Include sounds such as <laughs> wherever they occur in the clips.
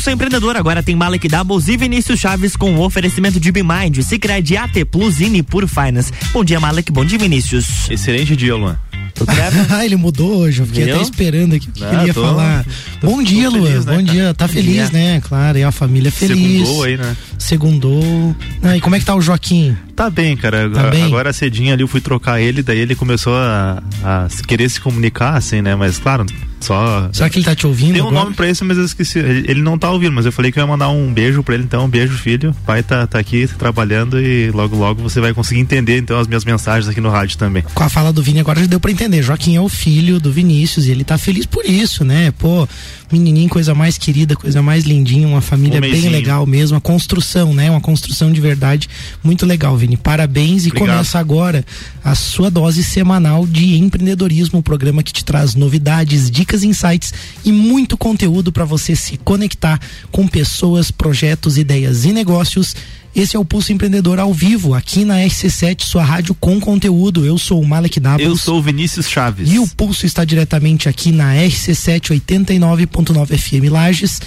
Pulso Empreendedor agora tem Malek Doubles e Vinícius Chaves com o oferecimento de Bimind, Cicred, AT Plus e Nipur Finance. Bom dia, Malek. Bom dia, Vinícius. Excelente dia, Luan. <laughs> ah, ele mudou hoje, eu fiquei Viu? até esperando aqui o que ele ia tô, falar. Tô, Bom dia, Luan. Feliz, né, Bom dia. Tá feliz, né? Claro, e a família feliz. Segundou aí, né? Segundou. Ah, e como é que tá o Joaquim? Tá bem, cara. Tá bem? Agora cedinho ali eu fui trocar ele, daí ele começou a, a querer se comunicar, assim, né? Mas claro, só. Será que ele tá te ouvindo? Tem um agora? nome pra isso, mas eu esqueci. Ele, ele, não tá ouvindo, mas eu falei que eu ia mandar um beijo pra ele, então. Um beijo, filho. O pai tá, tá aqui trabalhando e logo, logo você vai conseguir entender, então, as minhas mensagens aqui no rádio também. Com a fala do Vini agora já deu pra entender. Joaquim é o filho do Vinícius e ele tá feliz por isso, né? Pô, menininho, coisa mais querida, coisa mais lindinha, uma família um bem legal mesmo. A construção, né? Uma construção de verdade muito legal, Vini. Parabéns e Obrigado. começa agora a sua dose semanal de empreendedorismo, o um programa que te traz novidades, dicas, insights e muito conteúdo para você se conectar com pessoas, projetos, ideias e negócios. Esse é o Pulso Empreendedor ao vivo, aqui na SC7, sua rádio com conteúdo. Eu sou o Malek Davos. Eu sou o Vinícius Chaves. E o Pulso está diretamente aqui na RC7 89.9 FM Lages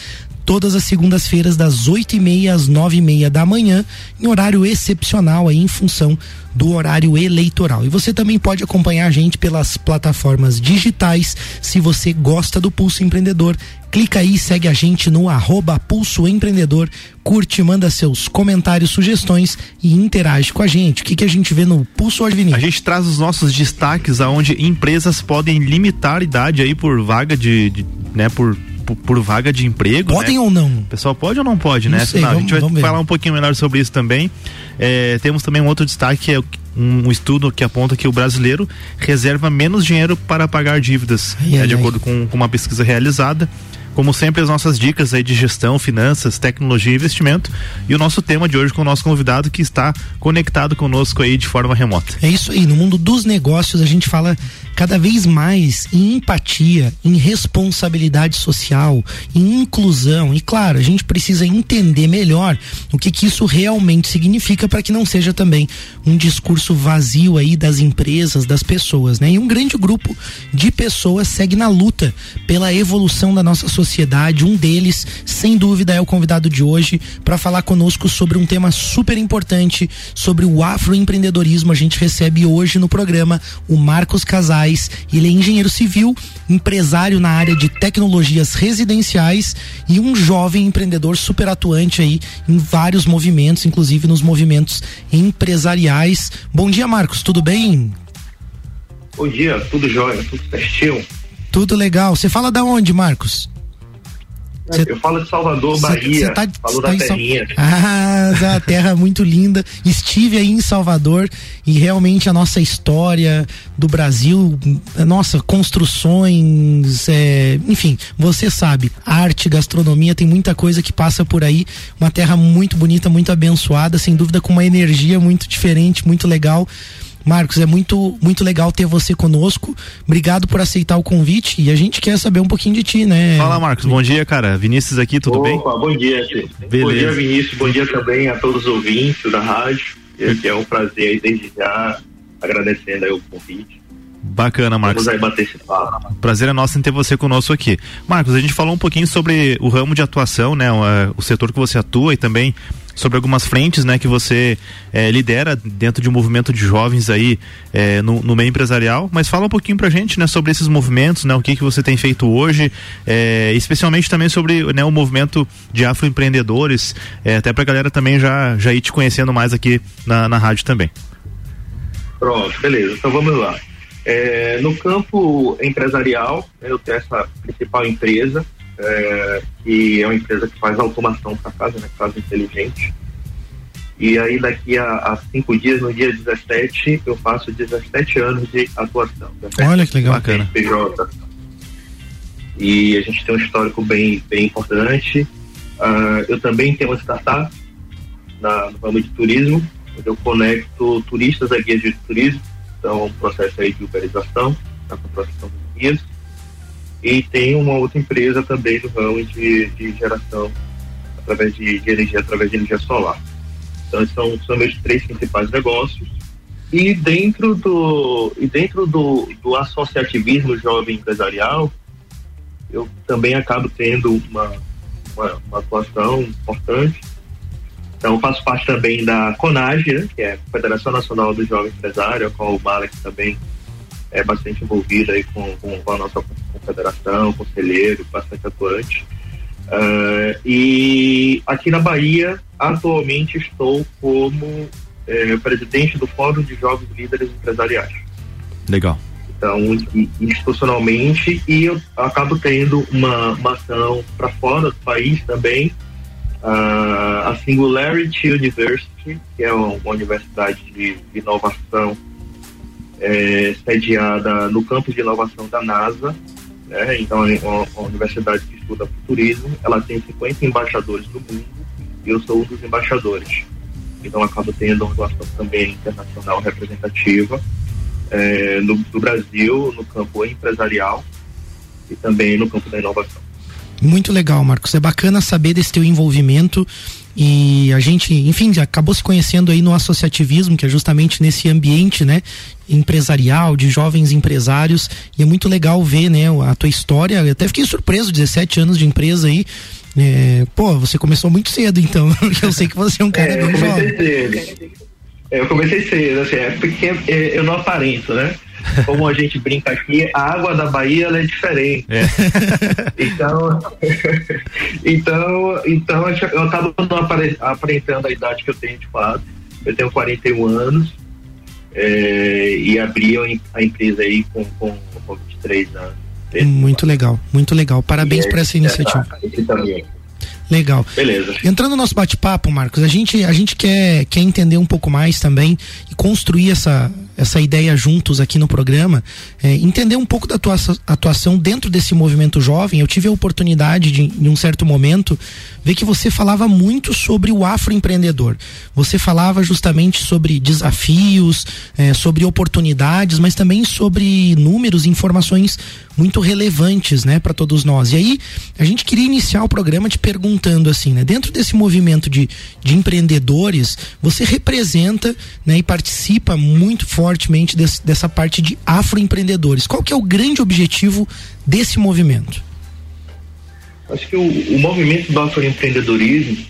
todas as segundas-feiras das oito e meia às nove e meia da manhã, em horário excepcional aí em função do horário eleitoral. E você também pode acompanhar a gente pelas plataformas digitais. Se você gosta do Pulso Empreendedor, clica aí, segue a gente no arroba Pulso Empreendedor, curte, manda seus comentários, sugestões e interage com a gente. O que, que a gente vê no Pulso hoje, Vinícius? A gente traz os nossos destaques aonde empresas podem limitar a idade aí por vaga de, de né, por por, por vaga de emprego. Podem né? ou não? O pessoal pode ou não pode, não né? Sei, vamos, a gente vai falar um pouquinho melhor sobre isso também. É, temos também um outro destaque que é um, um, estudo que aponta que o brasileiro reserva menos dinheiro para pagar dívidas, ai, né, ai, de ai. acordo com, com uma pesquisa realizada. Como sempre, as nossas dicas aí de gestão, finanças, tecnologia e investimento. E o nosso tema de hoje com o nosso convidado que está conectado conosco aí de forma remota. É isso aí. No mundo dos negócios, a gente fala cada vez mais em empatia, em responsabilidade social, em inclusão. E claro, a gente precisa entender melhor o que, que isso realmente significa para que não seja também um discurso vazio aí das empresas, das pessoas, né? E um grande grupo de pessoas segue na luta pela evolução da nossa sociedade. Um deles, sem dúvida, é o convidado de hoje para falar conosco sobre um tema super importante, sobre o afroempreendedorismo. A gente recebe hoje no programa o Marcos Casais. Ele é engenheiro civil, empresário na área de tecnologias residenciais e um jovem empreendedor super atuante aí em vários movimentos, inclusive nos movimentos empresariais. Bom dia, Marcos, tudo bem? Bom dia, tudo jóia, tudo certinho. Tudo legal. Você fala da onde, Marcos? Cê, eu falo de Salvador, Bahia. Cê tá, falo tá da terrinha. Ah, a terra muito linda. Estive aí em Salvador e realmente a nossa história do Brasil, nossa, construções, é, enfim, você sabe, arte, gastronomia, tem muita coisa que passa por aí. Uma terra muito bonita, muito abençoada, sem dúvida com uma energia muito diferente, muito legal. Marcos, é muito, muito legal ter você conosco. Obrigado por aceitar o convite e a gente quer saber um pouquinho de ti, né? Fala, Marcos. Bom dia, cara. Vinícius aqui, tudo Opa, bem? Bom dia, Beleza. Bom dia, Vinícius. Bom dia também a todos os ouvintes da rádio. É um prazer aí desde já, agradecendo aí o convite. Bacana, Marcos. Vamos aí bater esse papo. Prazer é nosso em ter você conosco aqui. Marcos, a gente falou um pouquinho sobre o ramo de atuação, né? O, é, o setor que você atua e também sobre algumas frentes, né? Que você é, lidera dentro de um movimento de jovens aí é, no, no, meio empresarial. Mas fala um pouquinho pra gente, né? Sobre esses movimentos, né? O que que você tem feito hoje, é, especialmente também sobre né, o movimento de afroempreendedores, é, até pra galera também já, já ir te conhecendo mais aqui na, na rádio também. Pronto, beleza. Então vamos lá. No campo empresarial, né, eu tenho essa principal empresa, é, que é uma empresa que faz automação para casa, né, casa inteligente. E aí daqui a, a, cinco dias, no dia 17, eu faço 17 anos de atuação. Olha que legal, bacana. PJ. E a gente tem um histórico bem, bem importante. Uh, eu também tenho uma startup na, no ramo de turismo, onde eu conecto turistas a guias de turismo então, um processo aí de uberização, a contratação dos guias. E tem uma outra empresa também no ramo de, de geração através de, de, energia, através de energia solar. Então, são, são meus três principais negócios. E dentro do, e dentro do, do associativismo jovem empresarial, eu também acabo tendo uma, uma, uma atuação importante. Então, faço parte também da CONAGE, né, que é a Federação Nacional do Jovem Empresário, a qual o Malek também é bastante envolvido aí com, com a nossa confederação, conselheiro, bastante atuante. Uh, e aqui na Bahia, atualmente estou como é, presidente do Fórum de Jovens Líderes Empresariais. Legal. Então, institucionalmente, e eu acabo tendo uma, uma ação para fora do país também, uh, a Singularity University, que é uma, uma universidade de, de inovação é, sediada no campus de inovação da NASA, né? então uma, universidade que estuda futurismo, ela tem 50 embaixadores no mundo e eu sou um dos embaixadores. Então acabo tendo uma atuação também internacional representativa é, no, no Brasil, no campo empresarial e também no campo da inovação. Muito legal, Marcos. É bacana saber desse teu envolvimento e a gente, enfim, acabou se conhecendo aí no associativismo, que é justamente nesse ambiente, né, empresarial, de jovens empresários, e é muito legal ver, né, a tua história. Eu até fiquei surpreso, 17 anos de empresa aí. É, pô, você começou muito cedo, então, <laughs> eu sei que você é um cara é, bem jovem. Cedo. Eu comecei cedo, assim, é porque é, eu não aparento, né? Como a gente brinca aqui, a água da Bahia é diferente. É. <laughs> Então, <laughs> então, então eu acabo não aparentando a idade que eu tenho de fato. Eu tenho 41 anos é, e abri a empresa aí com, com, com 23 anos. Muito legal, muito legal. Parabéns por essa iniciativa. Também. Legal. Beleza. Entrando no nosso bate-papo, Marcos, a gente, a gente quer, quer entender um pouco mais também e construir essa, essa ideia juntos aqui no programa, é, entender um pouco da tua atuação dentro desse movimento jovem. Eu tive a oportunidade de, em um certo momento, ver que você falava muito sobre o afroempreendedor. Você falava justamente sobre desafios, é, sobre oportunidades, mas também sobre números, informações muito relevantes, né, para todos nós. E aí, a gente queria iniciar o programa te perguntando assim, né, dentro desse movimento de, de empreendedores, você representa, né, e participa muito fortemente desse, dessa parte de afroempreendedores. Qual que é o grande objetivo desse movimento? Acho que o, o movimento do afroempreendedorismo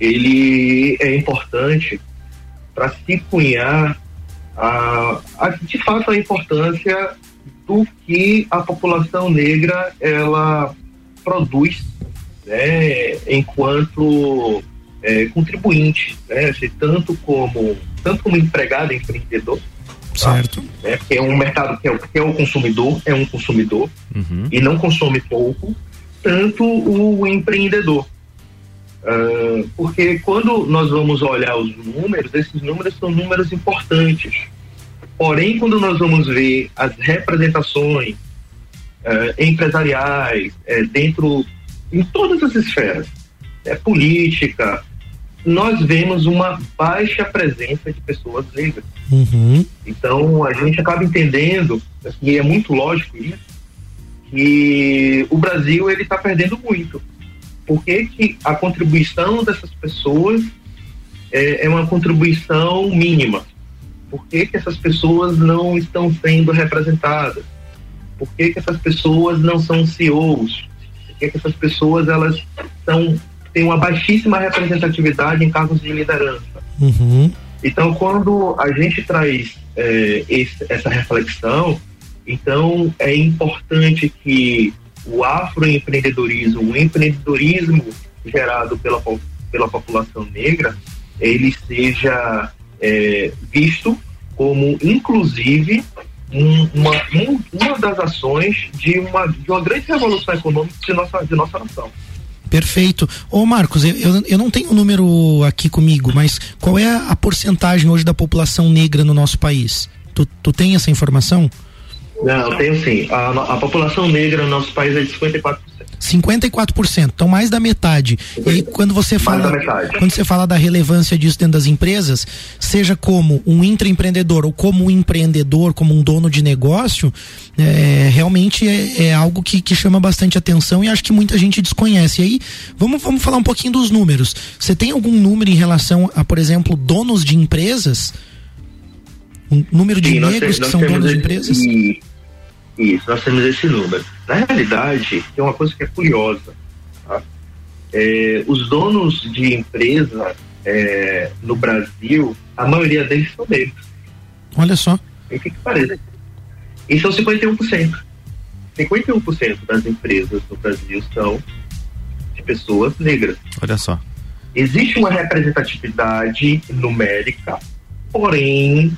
ele é importante para se cunhar a, a, de fato a importância do que a população negra ela produz né, enquanto é, contribuinte, né, tanto como tanto como empregado, empreendedor? Certo? Tá? É, que é um mercado que é, que é o consumidor, é um consumidor uhum. e não consome pouco, tanto o empreendedor. Uh, porque quando nós vamos olhar os números, esses números são números importantes. Porém, quando nós vamos ver as representações uh, empresariais uh, dentro em todas as esferas, é política, nós vemos uma baixa presença de pessoas negras. Uhum. Então a gente acaba entendendo, e é muito lógico isso, que o Brasil ele está perdendo muito. Por que, que a contribuição dessas pessoas é, é uma contribuição mínima? Por que, que essas pessoas não estão sendo representadas? Por que, que essas pessoas não são CEOs? Por que, que essas pessoas elas são têm uma baixíssima representatividade em cargos de liderança? Uhum. Então, quando a gente traz é, esse, essa reflexão, então é importante que o afroempreendedorismo, o empreendedorismo gerado pela, pela população negra, ele seja é, visto como, inclusive, um, uma, um, uma das ações de uma, de uma grande revolução econômica de nossa, de nossa nação. Perfeito. Ô Marcos, eu, eu, eu não tenho o um número aqui comigo, mas qual é a, a porcentagem hoje da população negra no nosso país? Tu, tu tem essa informação? Não, tenho sim. A, a população negra no nosso país é de 54%. 54%, então mais da metade. E aí, quando você fala quando você fala da relevância disso dentro das empresas, seja como um intraempreendedor ou como um empreendedor, como um dono de negócio, é, realmente é, é algo que, que, chama bastante atenção e acho que muita gente desconhece. E aí, vamos, vamos falar um pouquinho dos números. Você tem algum número em relação a, por exemplo, donos de empresas? Um número de Sim, negros que são donos de empresas? Isso, nós temos esse número. Na realidade, tem uma coisa que é curiosa. Tá? é, os donos de empresa é, no Brasil, a maioria deles são negros. Olha só. E que, que parece? E são 51%. 51% das empresas no Brasil são de pessoas negras. Olha só. Existe uma representatividade numérica, porém,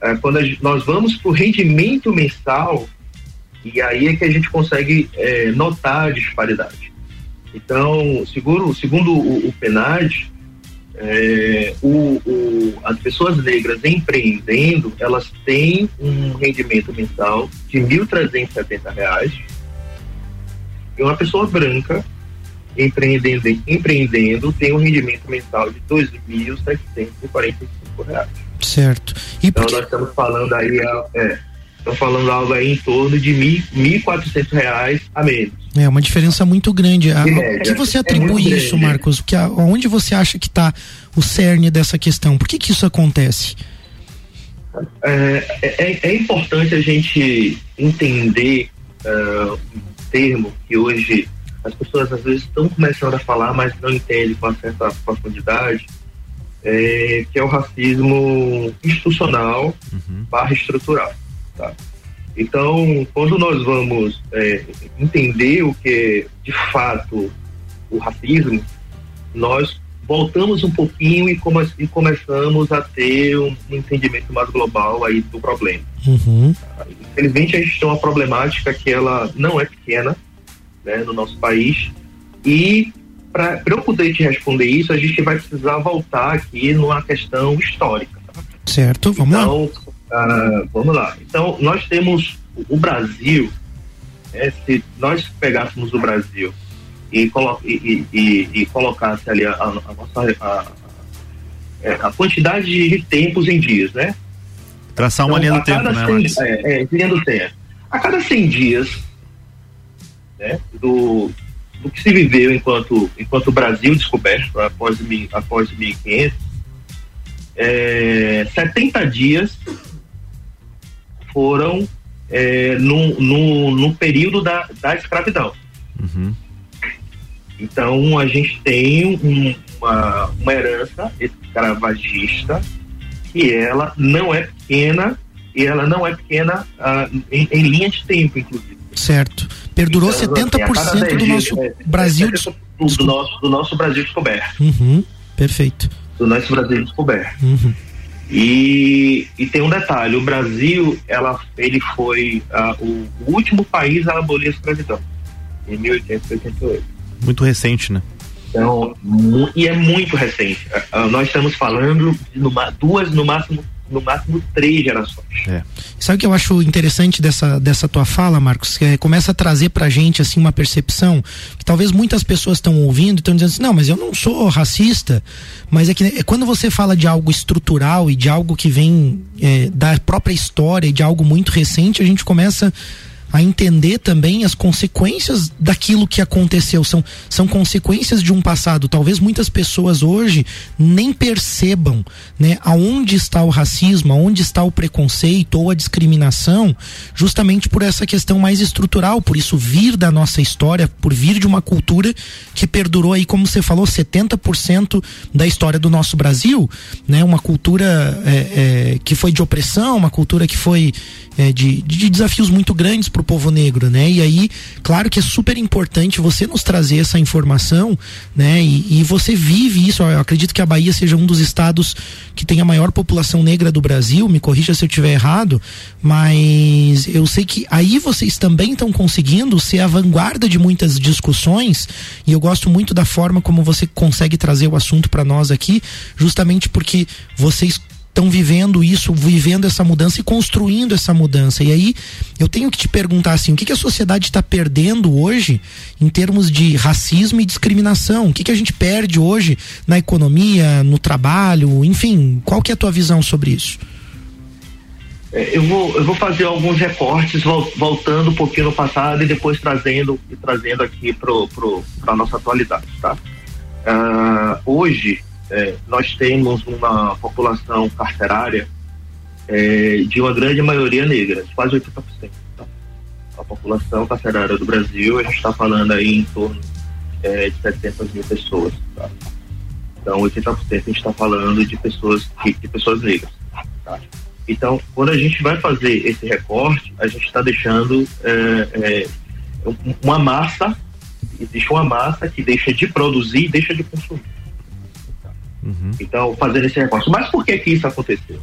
é, quando gente, nós vamos para o rendimento mensal, e aí é que a gente consegue é, notar a disparidade. Então, segundo, segundo o, o PNAD, é, o, o, as pessoas negras empreendendo, elas têm um rendimento mensal de R$ 1.370 e uma pessoa branca empreendendo, empreendendo tem um rendimento mensal de R$ 2.745. Certo. E então porque... nós estamos falando aí, é, estamos falando algo aí em torno de R$ 1.400 a menos. É uma diferença muito grande. A, o que você é atribui é isso. Marcos? Que, onde você acha que está o cerne dessa questão? Por que, que isso acontece? É, é, é importante a gente entender uh, um termo que hoje as pessoas às vezes estão começando a falar, mas não entendem com certa profundidade, é, que é o racismo institucional uhum. barra estrutural. Tá? Então, quando nós vamos é, entender o que é, de fato o racismo, nós voltamos um pouquinho e, come e começamos a ter um, um, entendimento mais global aí do problema. Uhum. Infelizmente, a gente tem uma problemática que ela não é pequena né, no nosso país e para eu poder te responder isso, a gente vai precisar voltar aqui numa questão histórica. Tá? Certo, vamos então, lá ah, vamos lá. Então, nós temos o Brasil, né, se nós pegássemos o Brasil e, colo e, e, e colocasse ali a, a nossa a, é, a, quantidade de tempos em dias, né? Traçar uma então, linha do tempo, né? 100, é, é, linha do tempo. A cada 100 dias né, do, do que se viveu enquanto, enquanto o Brasil descoberto, após, após 1500, é, 70 dias foram é, no, no, no, período da, da escravidão. Uhum. Então a gente tem um, uma, uma herança escravagista que ela não é pequena e ela não é pequena uh, em, em, linha de tempo, inclusive. Certo. Perdurou então, 70% assim, do nosso é, Brasil do, do, nosso, do nosso Brasil descoberto. Uhum. Perfeito. Do nosso Brasil descoberto. Uhum. E, e tem um detalhe, o Brasil, ela, ele foi uh, o, último país a abolir a escravidão, em 1888. Muito recente, né? Então, e é muito recente. Uh, nós estamos falando de numa, duas, no máximo, no máximo três gerações. É. Sabe o que eu acho interessante dessa, dessa tua fala, Marcos? Que é, começa a trazer pra gente assim uma percepção que talvez muitas pessoas estão ouvindo e estão dizendo assim, não, mas eu não sou racista, mas é que é, quando você fala de algo estrutural e de algo que vem é, da própria história e de algo muito recente, a gente começa a entender também as consequências daquilo que aconteceu. São, são consequências de um passado. Talvez muitas pessoas hoje nem percebam né, aonde está o racismo, aonde está o preconceito ou a discriminação, justamente por essa questão mais estrutural, por isso vir da nossa história, por vir de uma cultura que perdurou aí, como você falou, 70% da história do nosso Brasil, né? Uma cultura é, é, que foi de opressão, uma cultura que foi é, de, de, desafios muito grandes para o povo negro, né? E aí, claro que é super importante você nos trazer essa informação, né? E, e, você vive isso. Eu acredito que a Bahia seja um dos estados que tem a maior população negra do Brasil. Me corrija se eu estiver errado, mas eu sei que aí vocês também estão conseguindo ser a vanguarda de muitas discussões. E eu gosto muito da forma como você consegue trazer o assunto para nós aqui, justamente porque vocês estão vivendo isso, vivendo essa mudança e construindo essa mudança. E aí eu tenho que te perguntar assim, o que, que a sociedade está perdendo hoje em termos de racismo e discriminação? O que, que a gente perde hoje na economia, no trabalho, enfim, qual que é a tua visão sobre isso? É, eu vou, eu vou fazer alguns recortes voltando um pouquinho no passado e depois trazendo e trazendo aqui para a nossa atualidade, tá? Uh, hoje é, nós temos uma população carcerária é, de uma grande maioria negra, quase 80%. Tá? A população carcerária do Brasil, a gente está falando aí em torno é, de 700 mil pessoas. Tá? Então, 80% a gente está falando de pessoas, de pessoas negras. Tá? Então, quando a gente vai fazer esse recorte, a gente está deixando é, é, uma massa, existe uma massa que deixa de produzir e deixa de consumir. Uhum. Então, fazendo esse recorte. Mas por que que isso aconteceu?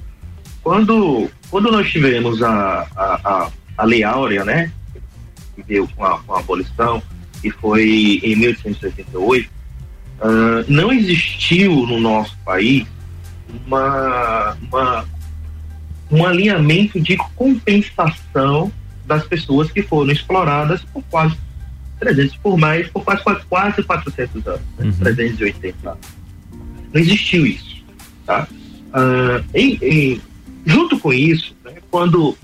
Quando, quando nós tivemos a, a, a, a Lei Áurea, né, que deu com a, com a abolição, e foi em 1888, uh, não existiu no nosso país uma, uma, um alinhamento de compensação das pessoas que foram exploradas por quase 300, por mais, por quase, quase, quase 400 anos, né? uhum. 380 anos. Não existiu isso, tá? Uh, em, em, junto com isso, né, quando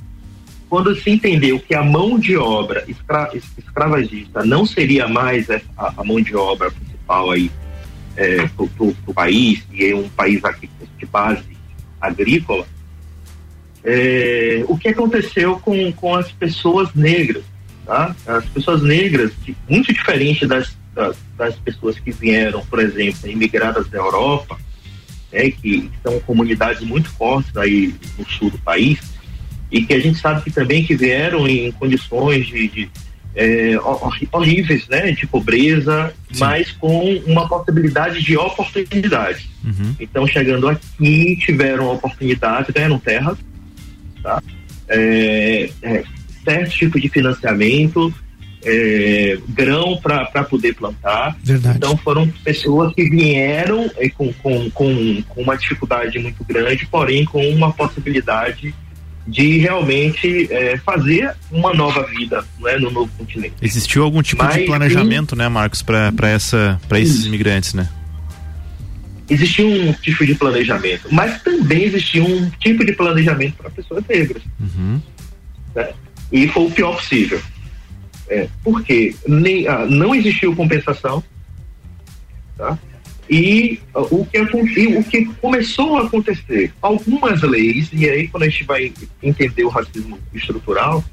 quando se entendeu que a mão de obra escra, escravagista não seria mais a, a, mão de obra principal aí é, país, e é um país aqui de base agrícola, é, o que aconteceu com, com as pessoas negras? Tá? As pessoas negras, muito diferente das, das, das pessoas que vieram, por exemplo, imigradas da Europa, né, que são comunidades muito fortes aí no sul do país, e que a gente sabe que também que vieram em condições de, de é, horríveis, né, de pobreza, Sim. mas com uma possibilidade de oportunidade. Uhum. Então, chegando aqui, tiveram oportunidade, ganharam terra, tá? É, é, certo tipo de financiamento, é, grão para poder plantar. Verdade. Então foram pessoas que vieram é, com, com, com, com uma dificuldade muito grande, porém com uma possibilidade de realmente é, fazer uma nova vida né, no novo continente. Existiu algum tipo Mas, de planejamento, né, Marcos, para essa para esses imigrantes, né? Existia um tipo de planejamento, mas também existia um tipo de planejamento para pessoas negras. Uhum. Né? E foi o pior possível. É, porque nem, ah, não existiu compensação, tá? E uh, o, que, o que começou a acontecer, algumas leis, e aí quando a gente vai entender o racismo estrutural,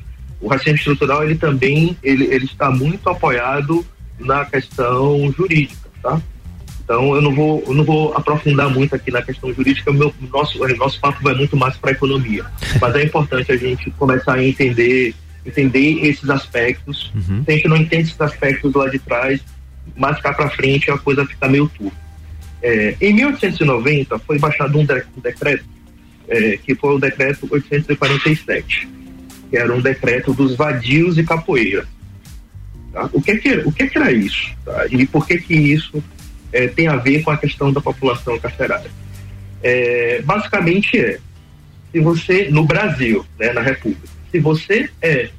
o racismo estrutural ele também ele, ele está muito apoiado na questão jurídica, tá? Então eu não vou eu não vou aprofundar muito aqui na questão jurídica, o meu nosso o nosso papo vai muito mais para a economia, <laughs> mas é importante a gente começar a entender entender esses aspectos. Uhum. Se a gente não entende esses aspectos lá de trás, mais cá para frente a coisa fica meio turva. É, em 1890 foi baixado um, de, um decreto, é, que foi o decreto 847, que era um decreto dos vadios e capoeira. Tá? O, que, que, o que, que era isso? Tá? E por que, que isso é, tem a ver com a questão da população carcerária? É, basicamente é, se você, no Brasil, né, na República, se você é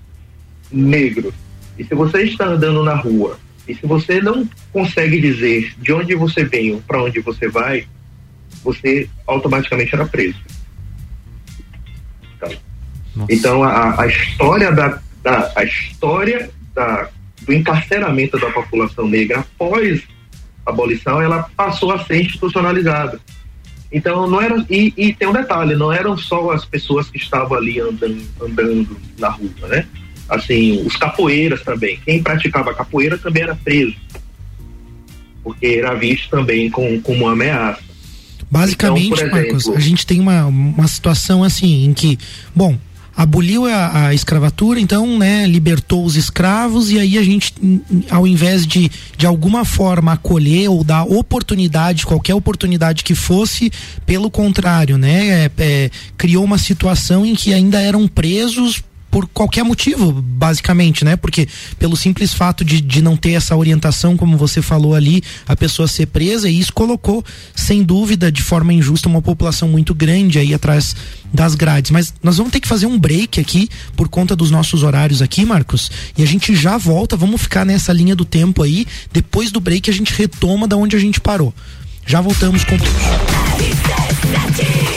negro e se você está andando na rua e se você não consegue dizer de onde você veio para onde você vai, você automaticamente era preso. Então, então a, a, história da, da a história da, do encarceramento da população negra após abolição, ela passou a ser institucionalizada. Então não era e, e, tem um detalhe, não eram só as pessoas que estavam ali andando, andando na rua, né? assim, os capoeiras também. Quem praticava capoeira também era preso, porque era visto também com, como uma ameaça. Basicamente, então, exemplo, Marcos, a gente tem uma, uma situação assim em que, bom, aboliu a, a, escravatura, então, né, libertou os escravos e aí a gente, ao invés de de alguma forma acolher ou dar oportunidade, qualquer oportunidade que fosse, pelo contrário, né, é, é, criou uma situação em que ainda eram presos por qualquer motivo, basicamente, né? Porque pelo simples fato de, de não ter essa orientação, como você falou ali, a pessoa ser presa, e isso colocou, sem dúvida, de forma injusta, uma população muito grande aí atrás das grades. Mas nós vamos ter que fazer um break aqui por conta dos nossos horários aqui, Marcos, e a gente já volta, vamos ficar nessa linha do tempo aí. Depois do break a gente retoma da onde a gente parou. Já voltamos com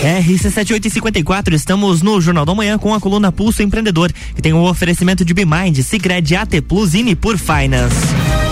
RC7854, estamos no Jornal da Manhã com a coluna Pulso Empreendedor, que tem o um oferecimento de Bimind, Cicred, AT Plus e Nipur Finance.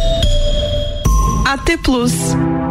AT Plus.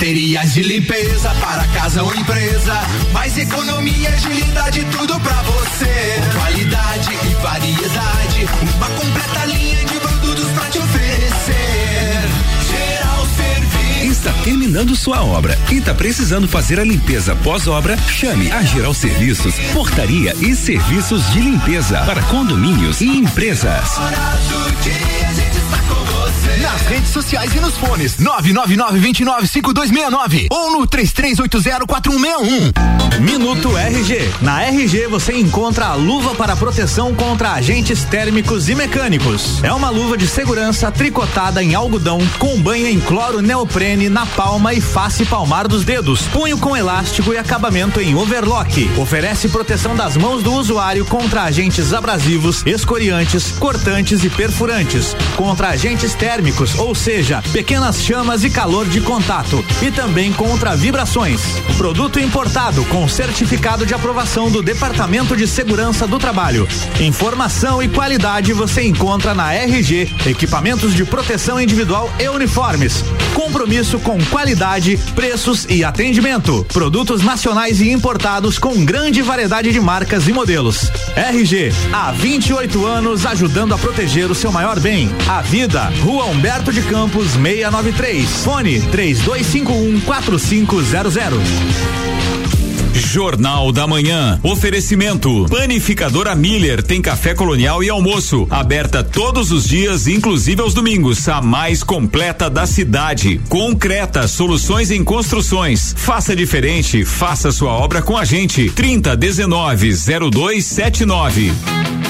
Materiais de limpeza para casa ou empresa. Mais economia, agilidade, tudo pra você. Qualidade e variedade. Uma completa linha de produtos pra te oferecer. Geral Serviço. Está terminando sua obra e está precisando fazer a limpeza pós-obra? Chame a Geral Serviços, Portaria e Serviços de Limpeza para condomínios e empresas. Nas redes sociais e nos fones 999-295269 ou no 33804161. Minuto RG. Na RG você encontra a luva para proteção contra agentes térmicos e mecânicos. É uma luva de segurança tricotada em algodão com banha em cloro neoprene na palma e face palmar dos dedos, punho com elástico e acabamento em overlock. Oferece proteção das mãos do usuário contra agentes abrasivos, escoriantes, cortantes e perfurantes, contra agentes térmicos, ou seja, pequenas chamas e calor de contato, e também contra vibrações. Produto importado com certificado de aprovação do Departamento de Segurança do Trabalho. Informação e qualidade você encontra na RG, equipamentos de proteção individual e uniformes. Compromisso com qualidade, preços e atendimento. Produtos nacionais e importados com grande variedade de marcas e modelos. RG, há 28 anos ajudando a proteger o seu maior bem, a vida. Rua Humberto de Campos 693. Fone 3251 4500. Jornal da Manhã. Oferecimento. Panificadora Miller tem café colonial e almoço. Aberta todos os dias, inclusive aos domingos. A mais completa da cidade. Concreta, soluções em construções. Faça diferente, faça sua obra com a gente. 30 19 0279.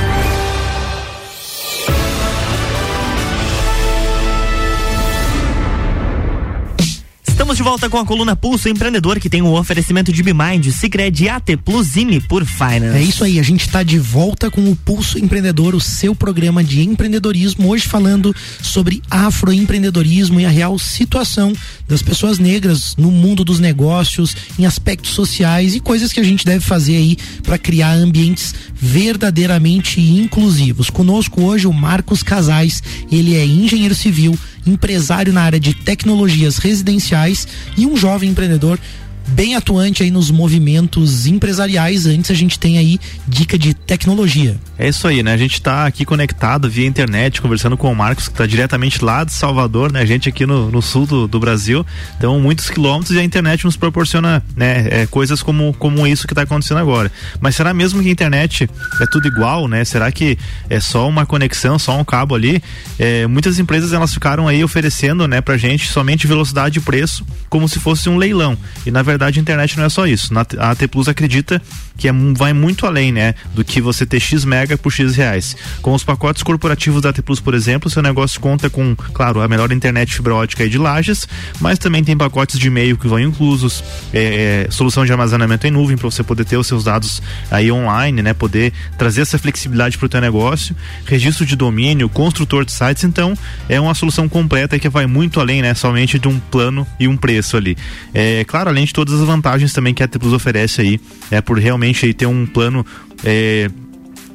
Estamos de volta com a coluna Pulso Empreendedor, que tem o um oferecimento de Bimind, Cicred, AT Plus e por Finance. É isso aí, a gente está de volta com o Pulso Empreendedor, o seu programa de empreendedorismo, hoje falando sobre afroempreendedorismo e a real situação das pessoas negras no mundo dos negócios, em aspectos sociais e coisas que a gente deve fazer aí para criar ambientes verdadeiramente inclusivos. Conosco hoje o Marcos Casais, ele é engenheiro civil, empresário na área de tecnologias residenciais e um jovem empreendedor bem atuante aí nos movimentos empresariais. Antes a gente tem aí dica de tecnologia. É isso aí, né? A gente está aqui conectado via internet, conversando com o Marcos, que está diretamente lá de Salvador, né? A gente aqui no, no sul do, do, Brasil. Então, muitos quilômetros e a internet nos proporciona, né? É, coisas como, como isso que está acontecendo agora. Mas será mesmo que a internet é tudo igual, né? Será que é só uma conexão, só um cabo ali? É, muitas empresas elas ficaram aí oferecendo, né, pra gente somente velocidade e preço, como se fosse um leilão. E na verdade verdade a internet não é só isso. A AT Plus acredita que é, vai muito além, né, do que você ter X mega por X reais. Com os pacotes corporativos da AT Plus, por exemplo, seu negócio conta com, claro, a melhor internet fibra ótica aí de lajes, mas também tem pacotes de e-mail que vão inclusos, é, é, solução de armazenamento em nuvem para você poder ter os seus dados aí online, né, poder trazer essa flexibilidade para o teu negócio, registro de domínio, construtor de sites, então é uma solução completa que vai muito além, né, somente de um plano e um preço ali. É claro, além de todas as vantagens também que a AT Plus oferece aí, é por realmente realmente aí ter um plano é,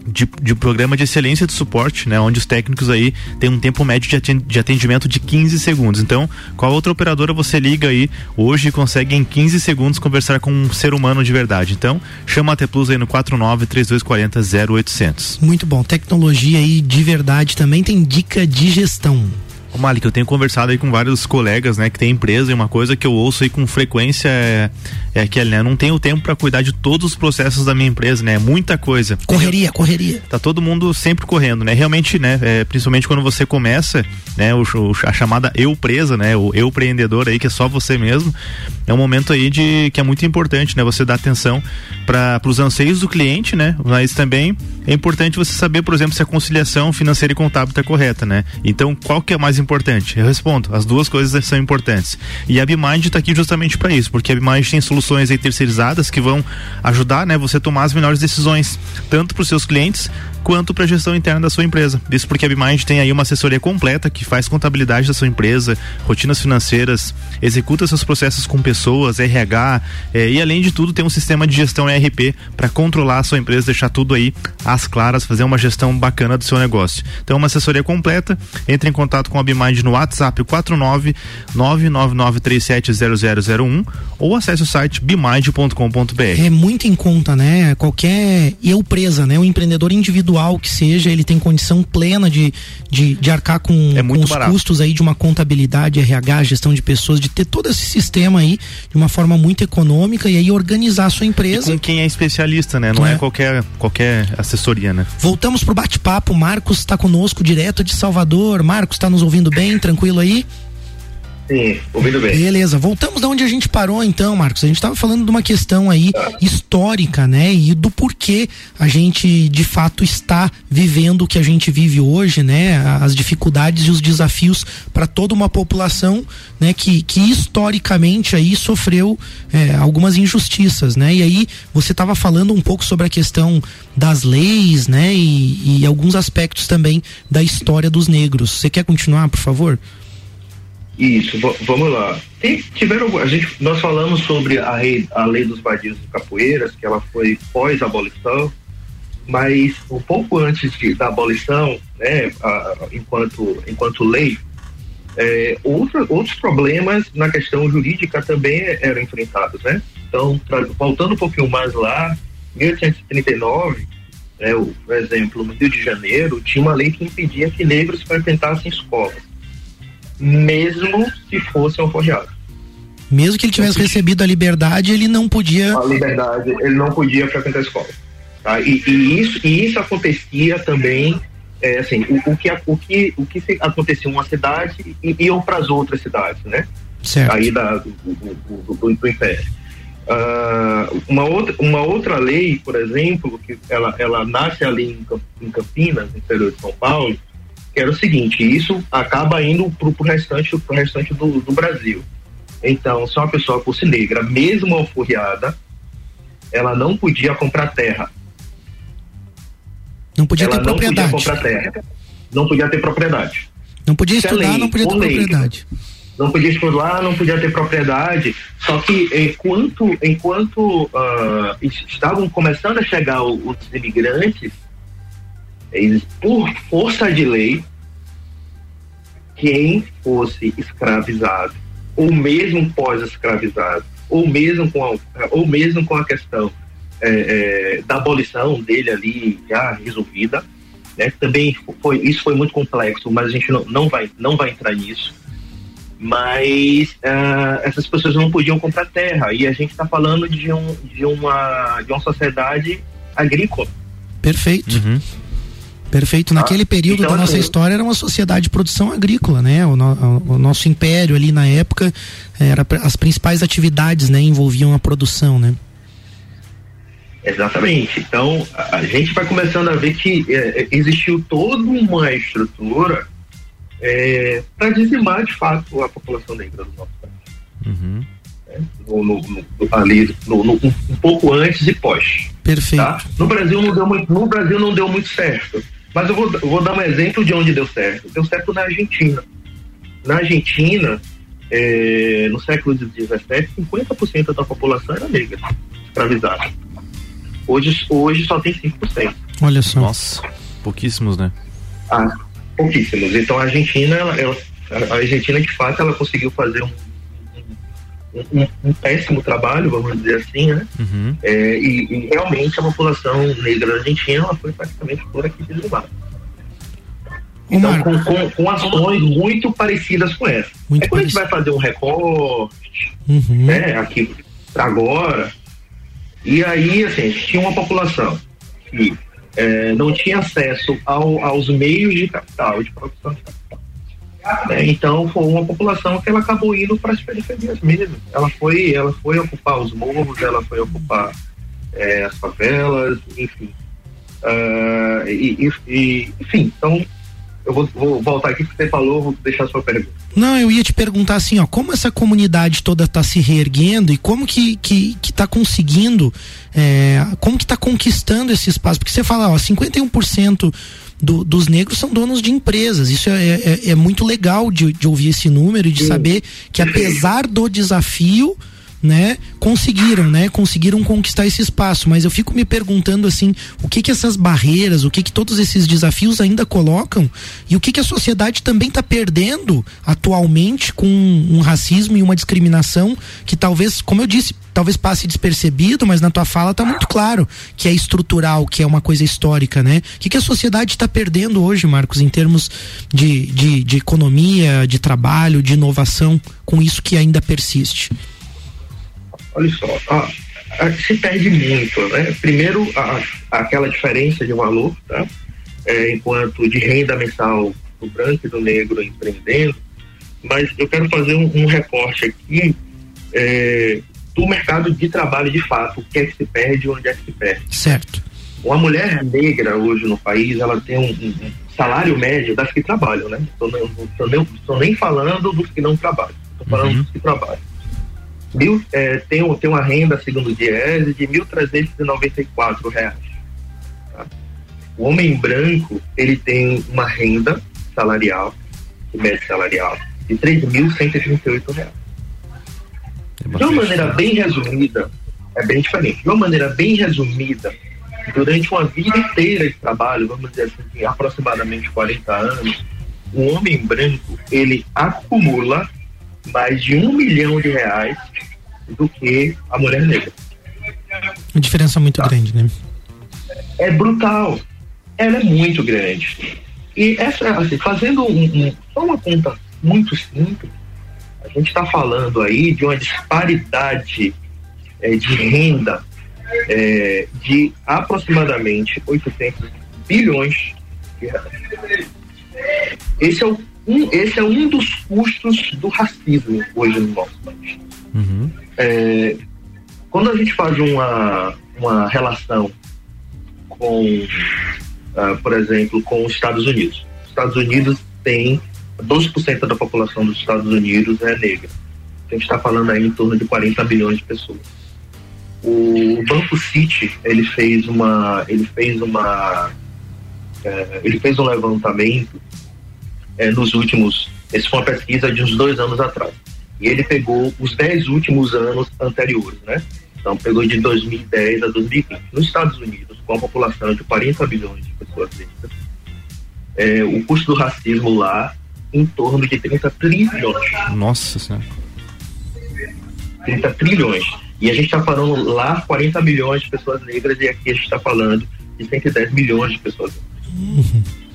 de, de programa de excelência de suporte, né? Onde os técnicos aí têm um tempo médio de atendimento de 15 segundos. Então, qual outra operadora você liga aí hoje e consegue em 15 segundos conversar com um ser humano de verdade? Então, chama a T Plus aí no 49 3240 0800. Muito bom. Tecnologia aí de verdade também tem dica de gestão. Malik, eu tenho conversado aí com vários colegas, né, que tem empresa e uma coisa que eu ouço aí com frequência é, é que né, não tenho tempo para cuidar de todos os processos da minha empresa, né? É muita coisa. Correria, correria. Tá todo mundo sempre correndo, né? Realmente, né, é, principalmente quando você começa, né, o, a chamada eu presa, né, o eu empreendedor aí que é só você mesmo, é um momento aí de que é muito importante, né, você dar atenção para os anseios do cliente, né? Mas também é importante você saber, por exemplo, se a conciliação financeira e contábil está correta, né? Então, qual que é mais importante? Eu respondo, as duas coisas são importantes. E a BMind está aqui justamente para isso, porque a BMind tem soluções aí terceirizadas que vão ajudar, né, você a tomar as melhores decisões, tanto para os seus clientes quanto para a gestão interna da sua empresa. Isso porque a BMind tem aí uma assessoria completa que faz contabilidade da sua empresa, rotinas financeiras, executa seus processos com pessoas, RH, eh, e além de tudo tem um sistema de gestão ERP para controlar a sua empresa, deixar tudo aí às claras, fazer uma gestão bacana do seu negócio. Então, uma assessoria completa, entre em contato com a BMind no WhatsApp 49 999370001 ou acesse o site bimind.com.br. É muito em conta, né? Qualquer eu presa, né? O empreendedor individual individual que seja, ele tem condição plena de, de, de arcar com, é com os barato. custos aí de uma contabilidade, RH, gestão de pessoas, de ter todo esse sistema aí de uma forma muito econômica e aí organizar a sua empresa. E com quem é especialista, né? Não é, é qualquer, qualquer assessoria, né? Voltamos pro bate-papo. Marcos está conosco direto de Salvador. Marcos, está nos ouvindo bem? Tranquilo aí? Sim, ouvindo bem. Beleza, voltamos da onde a gente parou então, Marcos. A gente estava falando de uma questão aí tá. histórica, né? E do porquê a gente de fato está vivendo o que a gente vive hoje, né? As dificuldades e os desafios para toda uma população, né? Que, que historicamente aí sofreu é, algumas injustiças, né? E aí você estava falando um pouco sobre a questão das leis, né? E, e alguns aspectos também da história dos negros. Você quer continuar, por favor? Isso, vamos lá. Tem, tiveram, a gente, nós falamos sobre a, rei, a lei dos vadios de capoeiras, que ela foi pós-abolição, mas um pouco antes de, da abolição, né, a, enquanto, enquanto lei, é, outra, outros problemas na questão jurídica também eram enfrentados, né? Então, pra, voltando um pouquinho mais lá, 1839, né, o, por exemplo, no Rio de Janeiro, tinha uma lei que impedia que negros frequentassem escolas mesmo se fosse alforriado. Mesmo que ele tivesse recebido a liberdade, ele não podia. A liberdade, ele não podia frequentar a escola. Tá? E, e, isso, e isso acontecia também, é, assim, o, o, que, o, que, o que acontecia em uma cidade e iam para as outras cidades, né? Certo. Aí da, do, do, do, do Império. Uh, uma, outra, uma outra lei, por exemplo, que ela, ela nasce ali em Campinas, no interior de São Paulo, era o seguinte, isso acaba indo para o restante, pro restante do, do Brasil. Então, se uma pessoa fosse negra, mesmo alforriada, ela não podia comprar terra. Não podia ela ter não propriedade. podia comprar terra. Não podia ter propriedade. Não podia é estudar, lei, não podia ter lei. propriedade. Não podia estudar, não podia ter propriedade. Só que enquanto, enquanto ah, estavam começando a chegar os imigrantes, eles, por força de lei, quem fosse escravizado, ou mesmo pós-escravizado, ou mesmo com a, ou mesmo com a questão eh, eh, da abolição dele ali já resolvida, né? Também foi isso foi muito complexo, mas a gente não, não vai não vai entrar nisso. Mas ah, essas pessoas não podiam comprar terra e a gente está falando de um de uma de uma sociedade agrícola. Perfeito. Perfeito. Naquele período então, da nossa assim- história era uma sociedade de produção agrícola, né? O, no- o- nosso império ali na época era as principais atividades, né? Envolviam a produção, né? Exatamente. Então, a, a gente vai começando a ver que é, é, existiu toda uma estrutura para dizimar, de fato, a população negra do nosso país. né? No, no- no- ali, no- no- um, um pouco antes e pós. Perfeito. Tá? No Brasil não deu muito, no Brasil não deu muito certo. Mas eu vou, eu vou dar um exemplo de onde deu certo. Deu certo na Argentina. Na Argentina, eh, no século XVII, 50% da população era negra, escravizada. Hoje, hoje só tem 5%. Olha só. Nossa, pouquíssimos, né? Ah, pouquíssimos. Então a Argentina, ela, ela- a Argentina de fato, ela conseguiu fazer um, um, um- péssimo trabalho, vamos dizer assim, né? Uhum. É, e, e realmente a população negra da Argentina foi praticamente toda aqui dizimada. Então, com, com, com ações muito parecidas com essa. é quando a gente vai fazer um recorte, Uhum. né, aqui para agora, e aí, assim, tinha uma população que eh, não tinha acesso ao- aos meios de capital, de produção de capital. Né? Então, foi uma população que ela acabou indo para as periferias mesmo. Ela foi, ela foi ocupar os morros, ela foi ocupar eh, as favelas, enfim. Ah, e, e- enfim, então, eu vou, vou voltar aqui que você falou, vou deixar a sua pergunta. Não, eu ia te perguntar assim, ó, como essa comunidade toda está se reerguendo e como que, que, que tá conseguindo, é, como que tá conquistando esse espaço? Porque você fala, ó, 51% do, dos negros são donos de empresas. Isso é, é, é muito legal de, de ouvir esse número e de saber que apesar do desafio, né, conseguiram, né, conseguiram conquistar esse espaço, mas eu fico me perguntando assim, o que que essas barreiras, o que que todos esses desafios ainda colocam e o que que a sociedade também está perdendo atualmente com um racismo e uma discriminação que talvez, como eu disse, talvez passe despercebido, mas na tua fala tá muito claro que é estrutural, que é uma coisa histórica, né? O que que a sociedade está perdendo hoje, Marcos, em termos de, de, de economia, de trabalho, de inovação, com isso que ainda persiste? Olha só, ah, ah, se perde muito, né? Primeiro, a- aquela diferença de valor, tá? É, enquanto de renda mensal do branco e do negro empreendendo, mas eu quero fazer um, um recorte aqui é, do mercado de trabalho de fato, o que é que se perde e onde é que se perde. Certo. Uma mulher negra hoje no país, ela tem um, um- salário médio das que trabalham, né? Tô, nem- nem, falando dos que não trabalham, tô falando dos que trabalham. Mil, é, tem, tem uma renda, segundo o Diese, de 1.394 reais. tá? O homem branco, ele tem uma renda salarial, média salarial, de 3.138 reais. De uma maneira bem resumida, é bem diferente. De uma maneira bem resumida, durante uma vida inteira de trabalho, vamos dizer assim, aproximadamente 40 anos, o homem branco, ele acumula mais de um milhão de reais do que a mulher negra. Uma diferença muito grande, né? É brutal. Ela é muito grande. E essa, assim, fazendo um, um- só uma conta muito simples, a gente está falando aí de uma disparidade eh, de renda eh, de aproximadamente 800 bilhões de reais. Esse é, o- um, esse é um dos custos do racismo hoje no nosso país. É, quando a gente faz uma, uma relação com, ah, por exemplo, com os Estados Unidos. Os Estados Unidos tem 12% da população dos Estados Unidos é negra. a gente está falando aí em torno de 40 bilhões de pessoas. O Banco City ele fez uma ele fez uma é, ele fez um levantamento é, nos últimos esse foi uma pesquisa de uns dois anos atrás e ele pegou os dez últimos anos anteriores, né? Então pegou de 2010 a 2020. Nos Estados Unidos, com a população de 40 bilhões de pessoas negras, é, o custo do racismo lá em torno de 30 trilhões. Nossa Senhora. 30 trilhões. E a gente está falando lá 40 milhões de pessoas negras e aqui a gente está falando de 110 milhões de pessoas negras. Uhum. <laughs>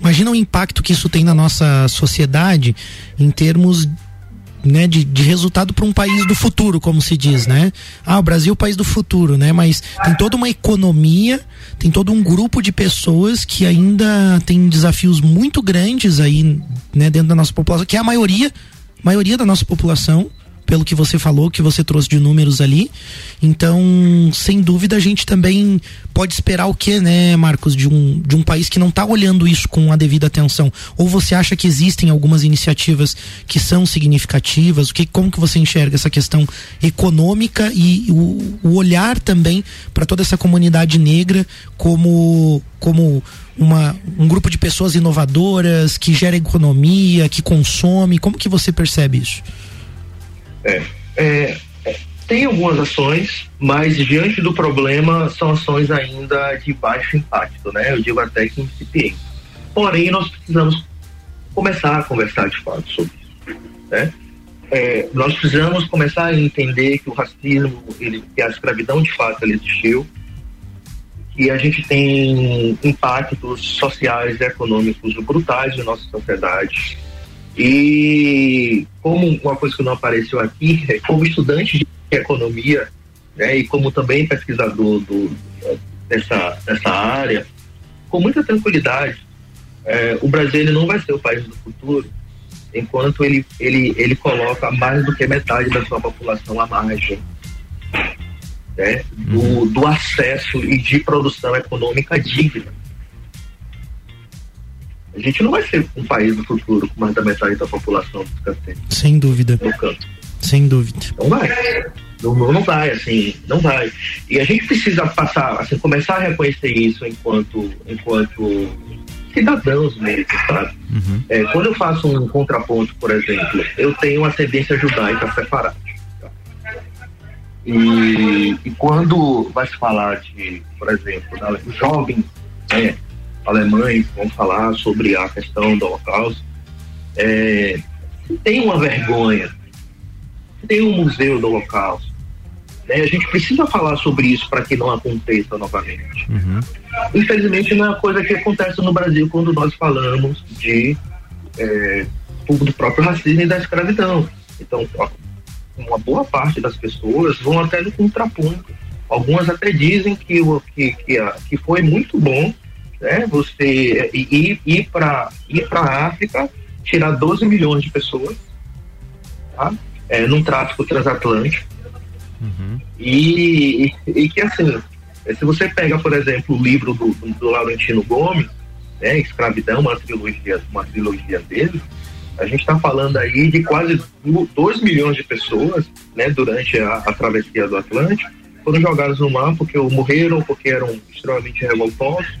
Imagina o impacto que isso tem na nossa sociedade em termos né, de, de resultado para um país do futuro, como se diz, né? Ah, o Brasil é o país do futuro, né? Mas tem toda uma economia, tem todo um grupo de pessoas que ainda tem desafios muito grandes aí, né, dentro da nossa população, que é a maioria, maioria da nossa população pelo que você falou, que você trouxe de números ali. Então, sem dúvida, a gente também pode esperar o que, né, Marcos, de um, de um país que não está olhando isso com a devida atenção? Ou você acha que existem algumas iniciativas que são significativas? O que, como que você enxerga essa questão econômica e o, o olhar também para toda essa comunidade negra como, como uma, um grupo de pessoas inovadoras que gera economia, que consome? Como que você percebe isso? É, é, tem algumas ações, mas diante do problema são ações ainda de baixo impacto, né? Eu digo até que incipiente. Porém, nós precisamos começar a conversar de fato sobre isso, né? É, nós precisamos começar a entender que o racismo, ele, que a escravidão de fato ele existiu, que a gente tem impactos sociais e econômicos brutais na nossa sociedade, e como uma coisa que não apareceu aqui, é como estudante de economia, né, e como também pesquisador do, dessa, dessa área, com muita tranquilidade, é, o Brasil ele não vai ser o país do futuro enquanto ele, ele, ele coloca mais do que metade da sua população à margem né, do, uhum. do acesso e de produção econômica digna. A gente não vai ser um país do futuro com mais da metade da população descantando. Sem dúvida. No campo. Sem dúvida. Não vai. Não, não vai, assim, não vai. E a gente precisa passar, assim, começar a reconhecer isso enquanto, enquanto cidadãos mesmo, sabe? Uhum. É, quando eu faço um contraponto, por exemplo, eu tenho uma ascendência judaica separada. E, e quando vai se falar de, por exemplo, da, jovens é, alemães vão falar sobre a questão do Holocausto. É, tem uma vergonha, tem um museu do Holocausto. Né? A gente precisa falar sobre isso para que não aconteça novamente. Uhum. Infelizmente, não é uma coisa que acontece no Brasil quando nós falamos de é, do próprio racismo e da escravidão. Então, uma boa parte das pessoas vão até no contraponto. Algumas até dizem que, que, que, que foi muito bom né? Você ir, ir para ir a África, tirar 12 milhões de pessoas, tá? É, num tráfico transatlântico. Uhum. E, e, que assim, se você pega, por exemplo, o livro do, do Laurentino Gomes, né, Escravidão, uma trilogia, uma trilogia dele, a gente está falando aí de quase 2 milhões de pessoas, né, durante a, a travessia do Atlântico, foram jogados no mar porque morreram, porque eram extremamente revoltosos,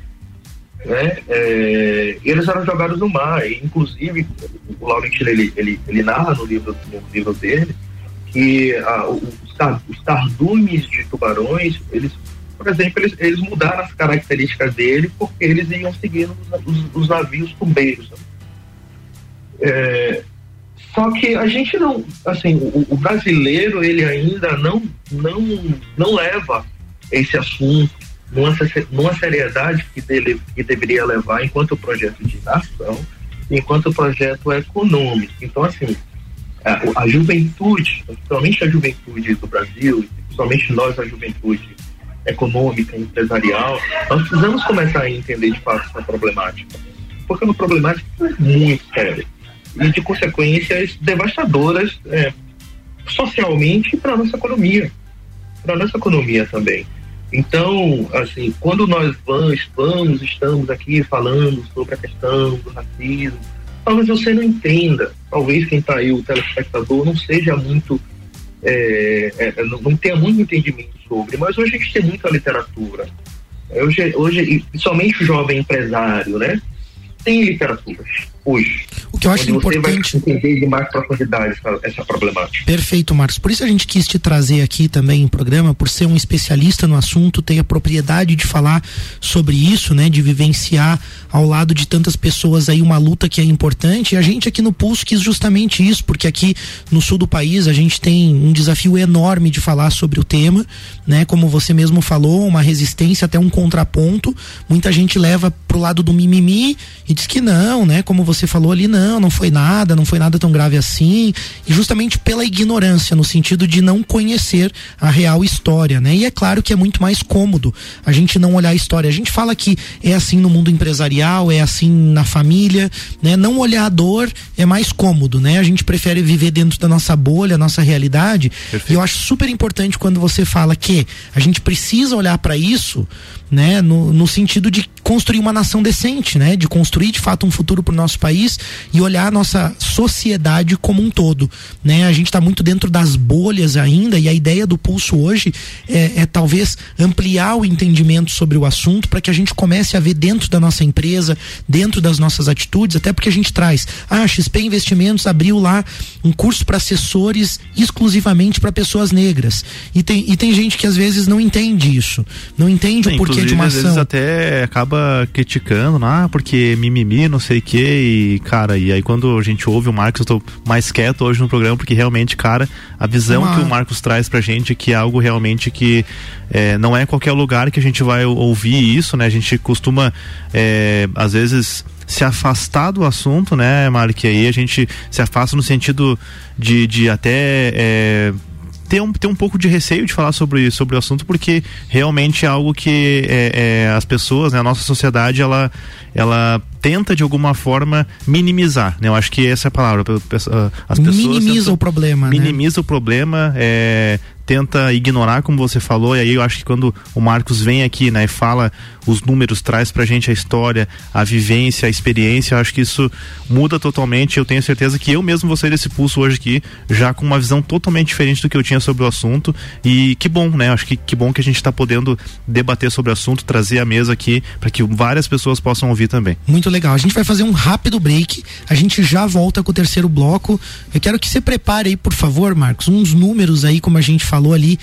né? É, eles eram jogados no mar. E, inclusive, o Laurentino ele, ele, ele narra no livro, no livro dele que ah, os, os cardumes de tubarões, eles, por exemplo, eles, eles mudaram as características dele porque eles iam seguindo os, os, os navios tumbeiros. Né? É, só que a gente não, assim, o, o, brasileiro ele ainda não, não, não leva esse assunto numa, numa seriedade que, dele, que deveria levar enquanto projeto de nação, enquanto projeto econômico. Então, assim, a, a juventude, principalmente a juventude do Brasil, principalmente nós, a juventude econômica, empresarial, nós precisamos começar a entender de fato essa problemática. Porque é uma problemática muito séria e de consequências devastadoras é, socialmente para a nossa economia, para a nossa economia também. Então, assim, quando nós vamos, vamos, estamos aqui falando sobre a questão do racismo, talvez você não entenda, talvez quem está aí, o telespectador, não seja muito, é, é, não, não tenha muito entendimento sobre, mas hoje a gente tem muita literatura. Hoje, hoje principalmente o jovem empresário, né? Tem literaturas hoje. O que eu acho importante. Você vai entender de mais profundidade essa, essa, problemática. Perfeito, Marcos. Por isso a gente quis te trazer aqui também em programa, por ser um especialista no assunto, tem a propriedade de falar sobre isso, né? De vivenciar ao lado de tantas pessoas aí uma luta que é importante. E a gente aqui no Pulso quis justamente isso, porque aqui no sul do país a gente tem um desafio enorme de falar sobre o tema, né? Como você mesmo falou, uma resistência até um contraponto. Muita gente leva pro lado do mimimi e diz que não, né? Como você falou ali, não, não foi nada, não foi nada tão grave assim, e justamente pela ignorância, no sentido de não conhecer a real história, né? E é claro que é muito mais cômodo a gente não olhar a história. A gente fala que é assim no mundo empresarial, é assim na família, né? Não olhar a dor é mais cômodo, né? A gente prefere viver dentro da nossa bolha, nossa realidade. Perfeito. E eu acho super importante quando você fala que a gente precisa olhar para isso, né? No, no sentido de construir uma nação decente, né? De construir de fato um futuro para o nosso país e olhar a nossa sociedade como um todo, né? A gente está muito dentro das bolhas ainda e a ideia do pulso hoje é, é talvez ampliar o entendimento sobre o assunto para que a gente comece a ver dentro da nossa empresa, dentro das nossas atitudes, até porque a gente traz, ah, XP Investimentos abriu lá um curso para assessores exclusivamente para pessoas negras e tem, e tem gente que às vezes não entende isso, não entende o porquê de uma ação. Às vezes até acaba acaba criticando, ah, porque mimimi, não sei o que, e cara, e aí quando a gente ouve o Marcos, eu tô mais quieto hoje no programa, porque realmente, cara, a visão Uma... que o Marcos traz pra gente, que é algo realmente que é, não é qualquer lugar que a gente vai ouvir isso, né? A gente costuma, é, às vezes se afastar do assunto, né, Mark? E aí a gente se afasta no sentido de, de até é, ter um, ter um pouco de receio de falar sobre, sobre o assunto, porque realmente é algo que é, é, as pessoas, né, a nossa sociedade, ela, ela tenta de alguma forma minimizar, né? Eu acho que essa é a palavra. As pessoas minimiza o problema, né? minimiza né? o problema, é, tenta ignorar, como você falou, e aí eu acho que quando o Marcos vem aqui, né, e fala os números, traz pra gente a história, a vivência, a experiência, acho que isso muda totalmente. Eu tenho certeza que eu mesmo vou sair desse pulso hoje aqui, já com uma visão totalmente diferente do que eu tinha sobre o assunto. E que bom, né? Acho que que bom que a gente está podendo debater sobre o assunto, trazer a mesa aqui para que várias pessoas possam ouvir também. Muito legal. A gente vai fazer um rápido break. A gente já volta com o terceiro bloco. Eu quero que você prepare aí, por favor, Marcos, uns números aí, como a gente falou ali,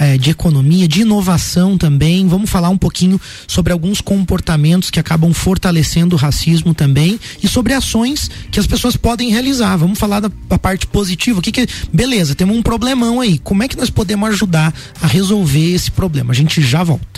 é, de economia, de inovação também. Vamos falar um pouquinho sobre alguns comportamentos que acabam fortalecendo o racismo também e sobre ações que as pessoas podem realizar. Vamos falar da, da parte positiva. O que, que beleza? Temos um problemão aí. Como é que nós podemos ajudar a resolver esse problema? A gente já volta.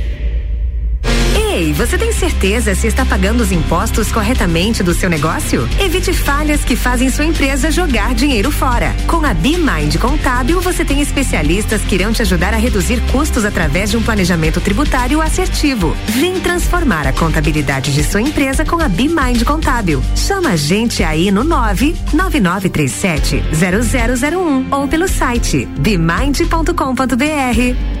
Ei, você tem certeza se está pagando os impostos corretamente do seu negócio? Evite falhas que fazem sua empresa jogar dinheiro fora. Com a BeMind Contábil, você tem especialistas que irão te ajudar a reduzir custos através de um planejamento tributário assertivo. Vem transformar a contabilidade de sua empresa com a BeMind Contábil. Chama a gente aí no 99937 0001 ou pelo site bemind.com.br.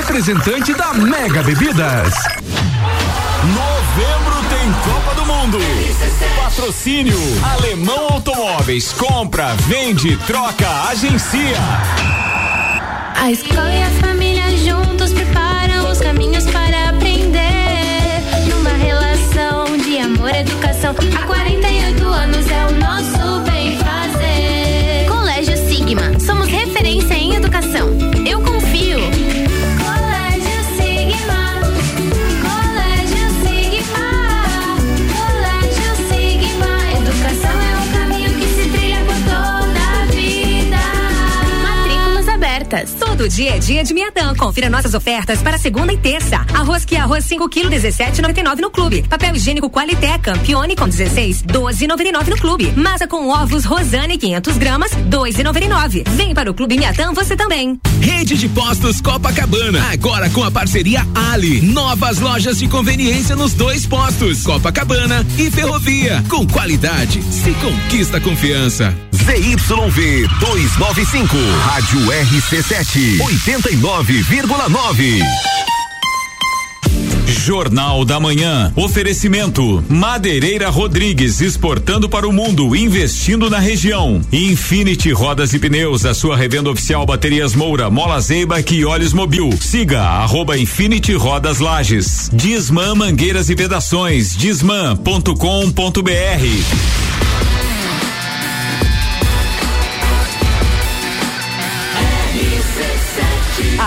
representante da Mega Bebidas. Novembro tem Copa do Mundo. Patrocínio Alemão Automóveis. Compra, vende, troca, agencia. A escola e a família juntos preparam os caminhos para aprender. Numa relação de amor e educação. Há 48 Todo dia é dia de Miatã. Confira nossas ofertas para segunda e terça. Arroz que arroz 5 kg 17,99 no clube. Papel higiênico Qualité Campione com 16 12,99 no clube. Massa com ovos Rosane 500 gramas 2,99. Vem para o clube Miatã você também. Rede de Postos Copacabana, agora com a parceria Ali. Novas lojas de conveniência nos dois postos, Copacabana e Ferrovia. Com qualidade, se conquista confiança. ZYV 295, Rádio RC7, 89,9. Jornal da Manhã. Oferecimento: Madeireira Rodrigues exportando para o mundo, investindo na região. Infinity Rodas e Pneus, a sua revenda oficial Baterias Moura, Mola Zeiba e Olhos Mobil. Siga arroba Infinity Rodas Lages. Disman Mangueiras e Vedações. Disman.com.br.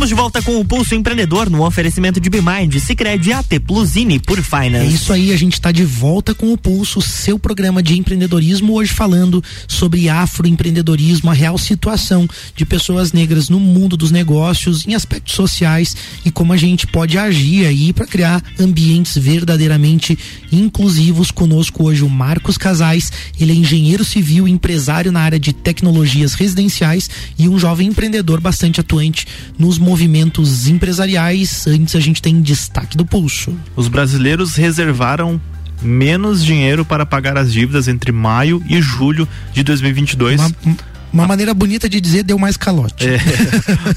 Estamos de volta com o Pulso Empreendedor no oferecimento de Bimind, Cicred, AT Plus e Nipur É Finance. isso aí, a gente está de volta com o Pulso, seu programa de empreendedorismo, hoje falando sobre afroempreendedorismo, a real situação de pessoas negras no mundo dos negócios, em aspectos sociais e como a gente pode agir aí para criar ambientes verdadeiramente inclusivos. Conosco hoje o Marcos Casais, ele é engenheiro civil, empresário na área de tecnologias residenciais e um jovem empreendedor bastante atuante nos movimentos empresariais. Antes a gente tem destaque do Pulso. Os brasileiros reservaram menos dinheiro para pagar as dívidas entre maio e julho de 2022. Uma, uma maneira bonita de dizer deu mais calote. É,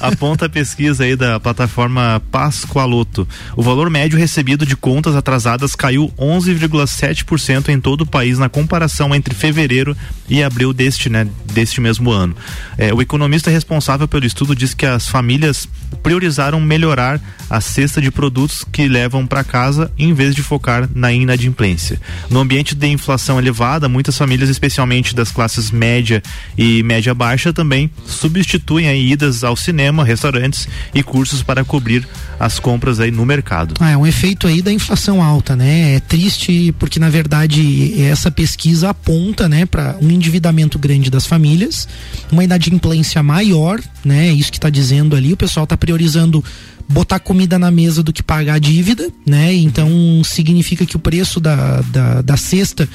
<laughs> aponta a pesquisa aí da plataforma Pascoaloto. O valor médio recebido de contas atrasadas caiu 11,7% em todo o país na comparação entre fevereiro e abril deste, né, deste mesmo ano. É, o economista responsável pelo estudo diz que as famílias priorizaram melhorar a cesta de produtos que levam para casa em vez de focar na inadimplência. No ambiente de inflação elevada, muitas famílias, especialmente das classes média e média baixa, também substituem aí idas ao cinema, restaurantes e cursos para cobrir as compras aí no mercado. Ah, é um efeito aí da inflação alta, né? É triste porque na verdade essa pesquisa aponta, né, para um endividamento grande das famílias, uma inadimplência maior, né? Isso que está dizendo ali, o pessoal está priorizando botar comida na mesa do que pagar a dívida, né? Então significa que o preço da, da, da cesta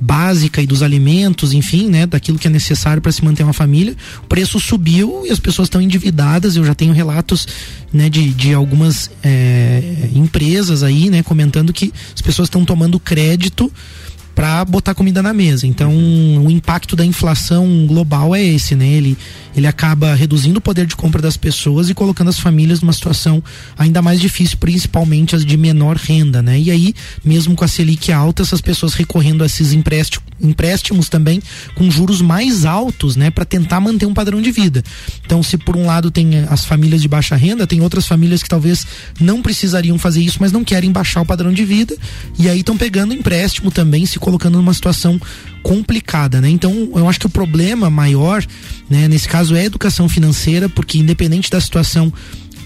básica e dos alimentos, enfim, né, daquilo que é necessário para se manter uma família, o preço subiu e as pessoas estão endividadas. Eu já tenho relatos, né, de, de algumas é, empresas aí, né, comentando que as pessoas estão tomando crédito para botar comida na mesa. Então, o impacto da inflação global é esse, né? Ele, ele acaba reduzindo o poder de compra das pessoas e colocando as famílias numa situação ainda mais difícil, principalmente as de menor renda, né? E aí, mesmo com a Selic alta, essas pessoas recorrendo a esses empréstimos, empréstimos também com juros mais altos, né, para tentar manter um padrão de vida. Então, se por um lado tem as famílias de baixa renda, tem outras famílias que talvez não precisariam fazer isso, mas não querem baixar o padrão de vida e aí estão pegando empréstimo também, se colocando numa situação complicada, né? Então, eu acho que o problema maior, né, nesse caso é a educação financeira, porque independente da situação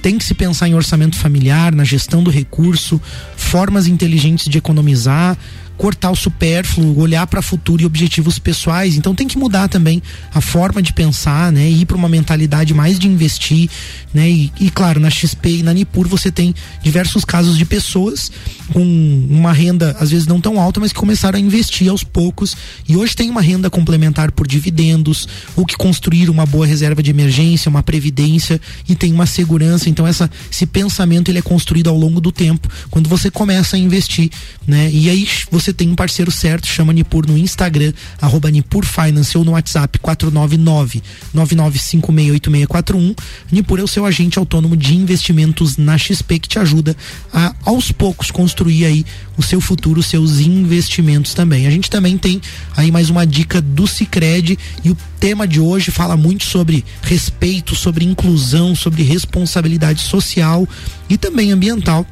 tem que se pensar em orçamento familiar, na gestão do recurso, formas inteligentes de economizar, cortar o supérfluo, olhar para futuro e objetivos pessoais. Então tem que mudar também a forma de pensar, né? Ir para uma mentalidade mais de investir, né? E, e, claro, na XP e na Nipur você tem diversos casos de pessoas com uma renda às vezes não tão alta, mas que começaram a investir aos poucos e hoje tem uma renda complementar por dividendos, ou que construíram uma boa reserva de emergência, uma previdência e tem uma segurança. Então essa esse pensamento ele é construído ao longo do tempo quando você começa a investir, né? E aí você tem um parceiro certo, chama Nipur no Instagram, arroba Nipur Finance ou no WhatsApp 499 99568641. Nipur é o seu agente autônomo de investimentos na XP que te ajuda a aos poucos construir aí o seu futuro, os seus investimentos também. A gente também tem aí mais uma dica do Cicred e o tema de hoje fala muito sobre respeito, sobre inclusão, sobre responsabilidade social e também ambiental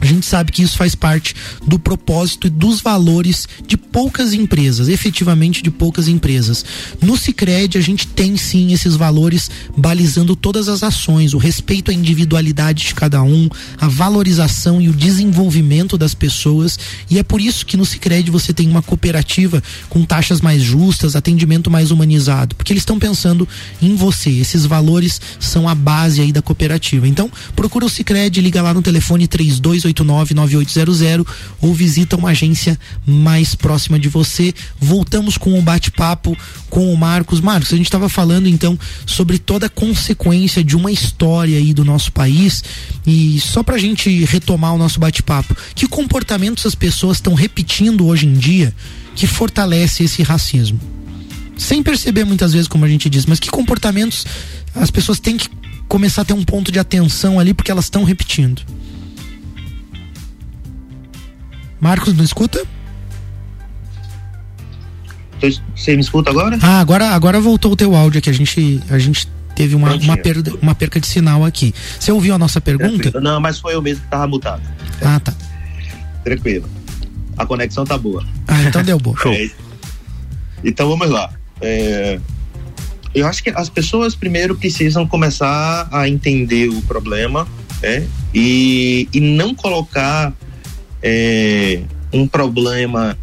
a gente sabe que isso faz parte do propósito e dos valores de poucas empresas, efetivamente de poucas empresas. No Cicred a gente tem sim esses valores balizando todas as ações, o respeito à individualidade de cada um, a valorização e o desenvolvimento das pessoas, e é por isso que no Cicred você tem uma cooperativa com taxas mais justas, atendimento mais humanizado, porque eles estão pensando em você. Esses valores são a base aí da cooperativa. Então, procura o Cicred, liga lá no telefone 32 3289-9800 ou visita uma agência mais próxima de você. Voltamos com o bate-papo com o Marcos. Marcos, a gente estava falando então sobre toda a consequência de uma história aí do nosso país e só para a gente retomar o nosso bate-papo, que comportamentos as pessoas estão repetindo hoje em dia que fortalece esse racismo? Sem perceber muitas vezes, como a gente diz, mas que comportamentos as pessoas têm que começar a ter um ponto de atenção ali porque elas estão repetindo. Marcos, não escuta? Você me escuta agora? Ah, agora, agora voltou o teu áudio aqui. A gente, a gente teve uma, uma, perda, uma perca de sinal aqui. Você ouviu a nossa pergunta? Não, mas foi eu mesmo que tava mutado. Ah, tá. Tranquilo. A conexão tá boa. Ah, então deu boa. Show. <laughs> É, então vamos lá. É, eu acho que as pessoas primeiro precisam começar a entender o problema é, e, e não colocar é, um problema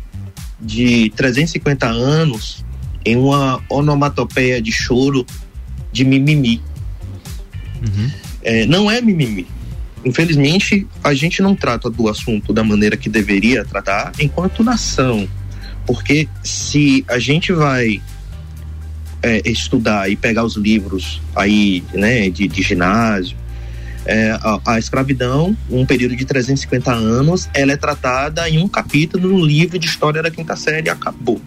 de 350 anos em uma onomatopeia de choro de mimimi. Uhum. É, não é mimimi. Infelizmente, a gente não trata do assunto da maneira que deveria tratar enquanto nação. Porque se a gente vai é, estudar e pegar os livros aí, né, de, de ginásio, é, a, a, escravidão, um período de 350 anos, ela é tratada em um capítulo no livro de história da quinta série acabou.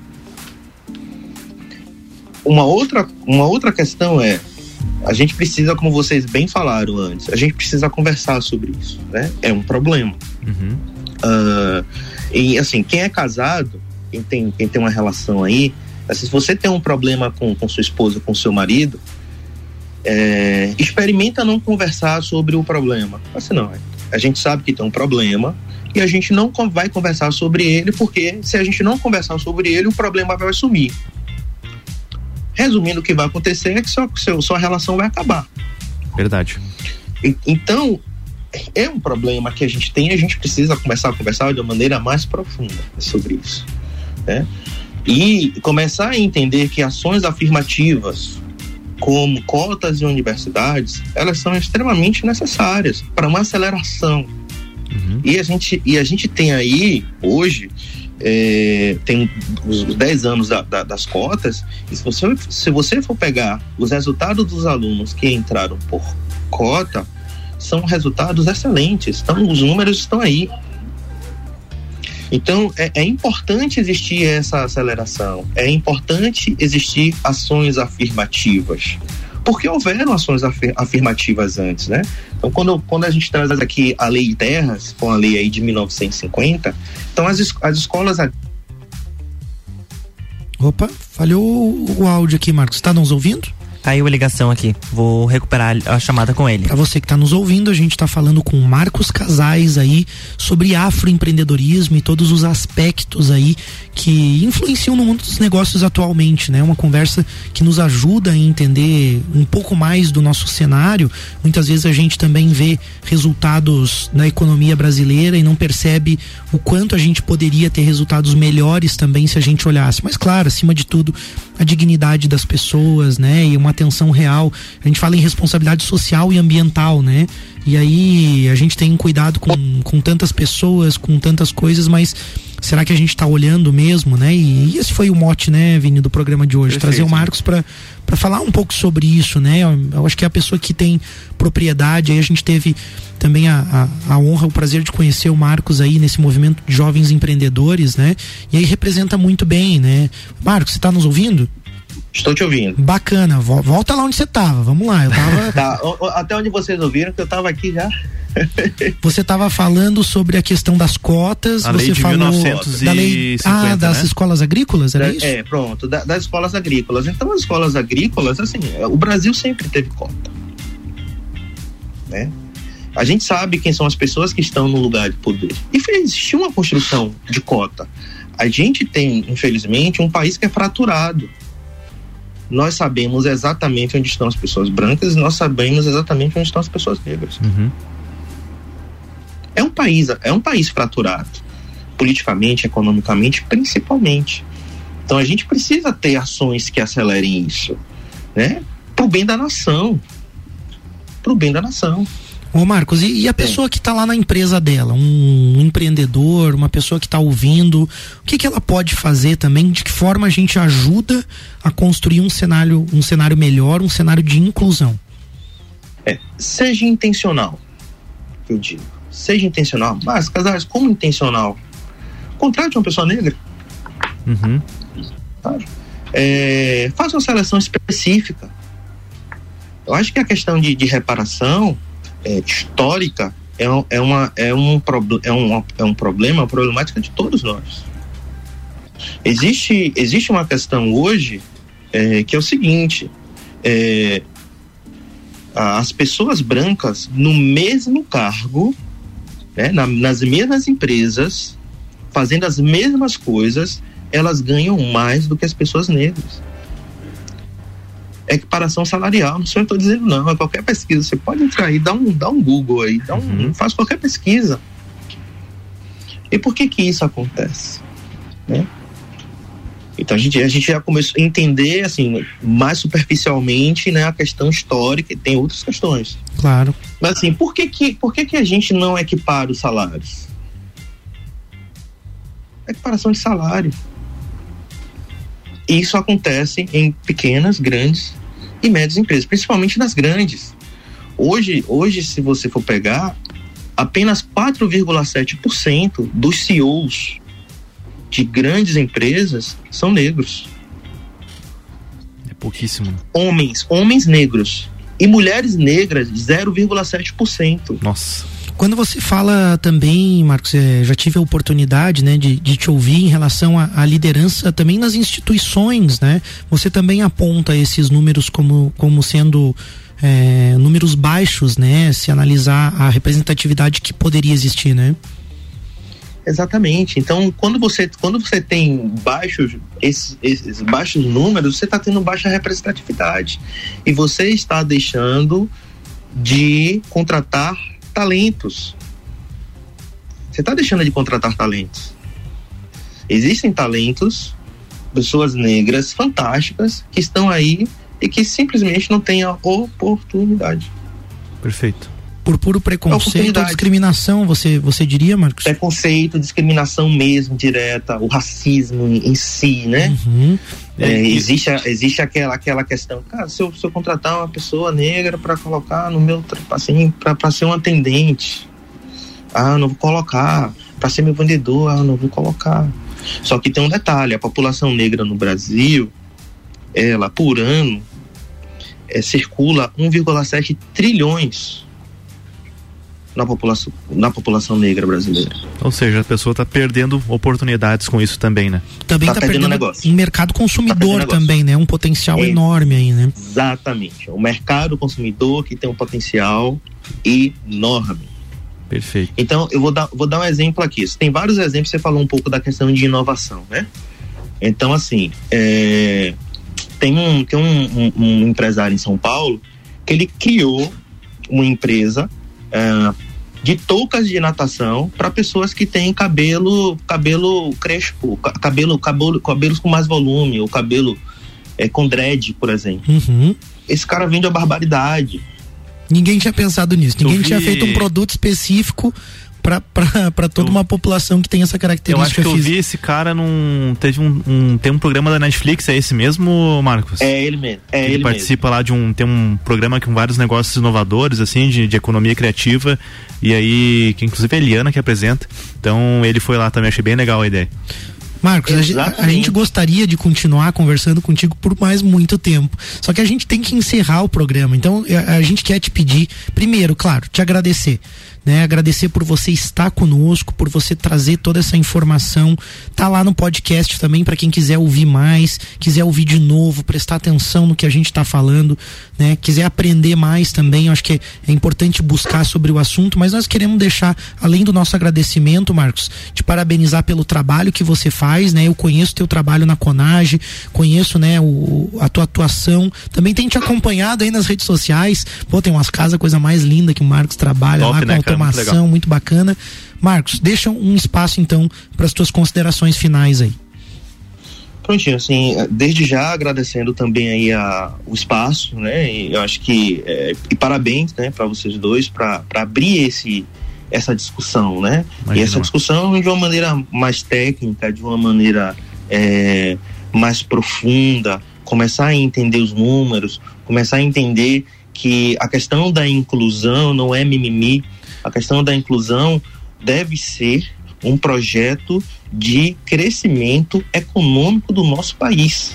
Uma outra, uma outra questão é, a gente precisa, como vocês bem falaram antes, a gente precisa conversar sobre isso, né? É um problema. Uhum. Uh, e assim, quem é casado, quem tem, quem tem uma relação aí, se você tem um problema com, com sua esposa, com seu marido, é, experimenta não conversar sobre o problema. Assim, não, a gente sabe que tem um problema e a gente não vai conversar sobre ele porque se a gente não conversar sobre ele, o problema vai sumir. Resumindo, o que vai acontecer é que sua, sua relação vai acabar. Verdade. E, então, é um problema que a gente tem e a gente precisa começar a conversar de uma maneira mais profunda sobre isso. Né? E começar a entender que ações afirmativas como cotas e universidades, elas são extremamente necessárias para uma aceleração. Uhum. E, a gente, e a gente tem aí, hoje, é, tem os 10 anos da, da, das cotas, e se você, se você for pegar os resultados dos alunos que entraram por cota, são resultados excelentes. Então, os números estão aí. Então, é, é importante existir essa aceleração, é importante existir ações afirmativas porque houveram ações afir afirmativas antes, né? Então, quando, quando a gente traz aqui a lei de terras, com a lei aí de 1950, então as, as escolas. Opa, falhou o áudio aqui, Marcos. Está nos ouvindo? Caiu a ligação aqui. Vou recuperar a chamada com ele. Para você que está nos ouvindo, a gente está falando com Marcos Casais aí sobre afroempreendedorismo e todos os aspectos aí que influenciam no mundo dos negócios atualmente, né? Uma conversa que nos ajuda a entender um pouco mais do nosso cenário. Muitas vezes a gente também vê resultados na economia brasileira e não percebe o quanto a gente poderia ter resultados melhores também se a gente olhasse. Mas claro, acima de tudo, a dignidade das pessoas, né? E uma atenção real. A gente fala em responsabilidade social e ambiental, né? E aí a gente tem cuidado com, com tantas pessoas, com tantas coisas, mas será que a gente está olhando mesmo, né? E, e, esse foi o mote, né, Vini, do programa de hoje, Perfeito. trazer o Marcos para para falar um pouco sobre isso, né? Eu, eu, acho que é a pessoa que tem propriedade, aí a gente teve também a, a, a, honra, o prazer de conhecer o Marcos aí nesse movimento de jovens empreendedores, né? E aí representa muito bem, né? Marcos, você está nos ouvindo? Estou te ouvindo. Bacana, volta lá onde você estava. Vamos lá, eu tava. <laughs> tá, até onde vocês ouviram que eu estava aqui já. <laughs> Você estava falando sobre a questão das cotas, a você lei de falou 1950, da lei ah, das né? escolas agrícolas, era é, isso? É, pronto, da, das escolas agrícolas. Então as escolas agrícolas, assim, o Brasil sempre teve cota. Né? A gente sabe quem são as pessoas que estão no lugar de poder. E existiu uma construção de cota. A gente tem, infelizmente, um país que é fraturado nós sabemos exatamente onde estão as pessoas brancas e nós sabemos exatamente onde estão as pessoas negras. Uhum. É um país, é um país fraturado, politicamente, economicamente, principalmente. Então a gente precisa ter ações que acelerem isso, né? Para o bem da nação, para o bem da nação. Ô Marcos, e, e a pessoa que está lá na empresa dela, um, um empreendedor, uma pessoa que está ouvindo, o que, que ela pode fazer também? De que forma a gente ajuda a construir um cenário, um cenário melhor, um cenário de inclusão? É, seja intencional, eu digo. Seja intencional. Mas, casais, como intencional? Contrate uma pessoa negra. Uhum. É, faça uma seleção específica. Eu acho que a questão de, de reparação é, histórica é, é, uma, é, um é, um, é um problema, uma problemática de todos nós. Existe, existe uma questão hoje é, que é o seguinte: é, as pessoas brancas no mesmo cargo, né, na, nas mesmas empresas, fazendo as mesmas coisas, elas ganham mais do que as pessoas negras equiparação salarial. Não sei o que eu estou dizendo, não. É qualquer pesquisa. Você pode entrar aí, dá um, dá um Google aí, dá um, uhum. faz qualquer pesquisa. E por que que isso acontece? Né? Então a gente, a gente já começou a entender assim, mais superficialmente né, a questão histórica e tem outras questões. Claro. Mas assim, por que, que, por que, que a gente não equipara os salários? Equiparação de salário. Isso acontece em pequenas, grandes e médias empresas, principalmente nas grandes. Hoje, hoje se você for pegar, apenas 4,7% dos CEOs de grandes empresas são negros. É pouquíssimo. Homens, homens negros. E mulheres negras, 0,7%. Nossa. Quando você fala também, Marcos, é, já tive a oportunidade né, de, de te ouvir em relação à liderança também nas instituições, né? Você também aponta esses números como, como sendo é, números baixos, né? Se analisar a representatividade que poderia existir, né? Exatamente. Então, quando você, quando você tem baixos, esses, esses baixos números, você está tendo baixa representatividade. E você está deixando de contratar talentos. Você está deixando de contratar talentos. Existem talentos, pessoas negras fantásticas que estão aí e que simplesmente não têm a oportunidade. Perfeito. Por puro preconceito ou discriminação, você, você diria, Marcos? Preconceito, discriminação mesmo, direta, o racismo em, si, né? Uhum. É, existe, existe aquela, aquela questão, cara, se eu, se eu contratar uma pessoa negra para colocar no meu, assim, para ser um atendente, ah, não vou colocar. para ser meu vendedor, ah, não vou colocar. Só que tem um detalhe, a população negra no Brasil, ela por ano é, circula 1,7 trilhões na população, na população negra brasileira. Ou seja, a pessoa está perdendo oportunidades com isso também, né? Também Tá está perdendo perdendo, negócio. em mercado consumidor negócio. também, né? Um potencial É. enorme aí, né? Exatamente. O mercado consumidor que tem um potencial enorme. Perfeito. Então, eu vou dar, vou dar um exemplo aqui. Tem vários exemplos, você falou um pouco da questão de inovação, né? Então, assim, é, tem, um, tem um, um- um empresário em São Paulo que ele criou uma empresa é, de toucas de natação para pessoas que têm cabelo cabelo crespo, ca- cabelo, cabelo cabelos com mais volume, ou cabelo é, com dread, por exemplo. Uhum. Esse cara vende a barbaridade. Ninguém tinha pensado nisso. Ninguém vi- tinha feito um produto específico para toda uma população que tem essa Eu característica acho que eu física. vi esse cara num. Teve um, um- Tem um programa da Netflix, é esse mesmo, Marcos? É ele mesmo. É ele, ele, participa lá de um. Tem um programa com vários negócios inovadores, assim, de, de economia criativa. E aí, que inclusive é a Eliana que apresenta. Então ele foi lá também, achei bem legal a ideia. Marcos, a, a gente gostaria de continuar conversando contigo por mais muito tempo. Só que a gente tem que encerrar o programa. Então, a, a gente quer te pedir, primeiro, claro, te agradecer. Né, agradecer por você estar conosco, por você trazer toda essa informação. Tá lá no podcast também para quem quiser ouvir mais, quiser ouvir de novo, prestar atenção no que a gente está falando, né? Quiser aprender mais também, acho que é, importante buscar sobre o assunto, mas nós queremos deixar, além do nosso agradecimento, Marcos, te parabenizar pelo trabalho que você faz, né? Eu conheço teu trabalho na Conage, conheço, né, o, a tua atuação, também tem te acompanhado aí nas redes sociais. Pô, tem umas casas, coisa mais linda que o Marcos trabalha Top, lá com cara? Muito automação, legal. muito bacana. Marcos, deixa um espaço então para as tuas considerações finais aí. Prontinho, assim, desde já agradecendo também aí a, o espaço, né? E eu acho que é, e parabéns, né, para vocês dois para abrir esse essa discussão, né? Imagina, e essa discussão de uma maneira mais técnica, de uma maneira é, mais profunda, começar a entender os números, começar a entender que a questão da inclusão não é mimimi, a questão da inclusão deve ser um projeto de crescimento econômico do nosso país.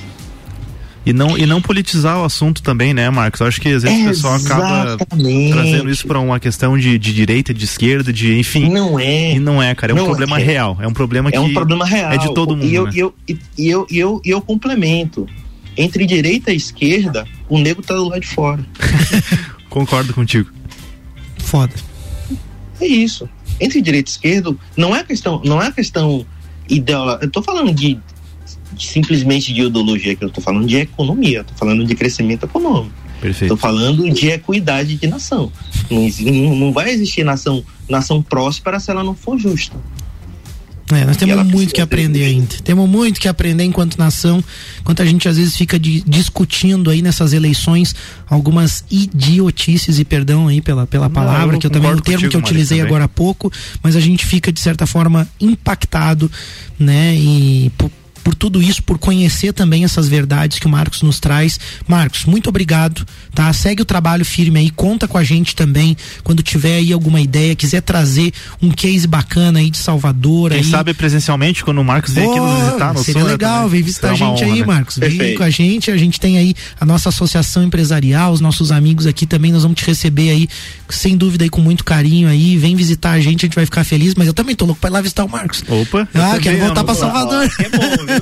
E não, e não politizar o assunto também, né, Marcos? Eu acho que às vezes o pessoal acaba trazendo isso para uma questão de, de direita, de esquerda, de enfim. Não é. E não é, cara. É um Não problema é. real. É um problema que É um problema real. é de todo mundo. E eu, né? e eu, e e eu, e eu, e eu complemento. Entre direita e esquerda, o negro tá do lado de fora. <laughs> Concordo contigo. Foda. É isso. Entre direita e esquerda, não é questão, não é questão ideológica. Eu tô falando de, de simplesmente de ideologia que eu tô falando de economia, eu tô falando de crescimento econômico. Tô falando de equidade de nação. Não, não vai existir nação, nação próspera se ela não for justa. É, nós temos muito que aprender ainda. Temos muito que aprender enquanto nação, enquanto a gente às vezes fica de- discutindo aí nessas eleições algumas idiotices e perdão aí pela, pela Não, palavra, eu que eu também o termo que eu contigo, utilizei agora há pouco, mas a gente fica de certa forma impactado, né? E por, tudo isso, por conhecer também essas verdades que o Marcos nos traz. Marcos, muito obrigado, tá? Segue o trabalho firme aí, conta com a gente também quando tiver aí alguma ideia, quiser trazer um case bacana aí de Salvador Quem aí. sabe presencialmente, quando o Marcos vem aqui nos visitar no Seria né, legal, também. vem visitar a Será gente honra, aí, né? Marcos. Vem Perfeito. com a gente. A gente tem aí a nossa associação empresarial, os nossos amigos aqui também. Nós vamos te receber aí, sem dúvida, aí com muito carinho aí. Vem visitar a gente, a gente vai ficar feliz. Mas eu também tô louco pra ir lá visitar o Marcos. Opa. Ah, quero voltar amo. pra Salvador. É bom?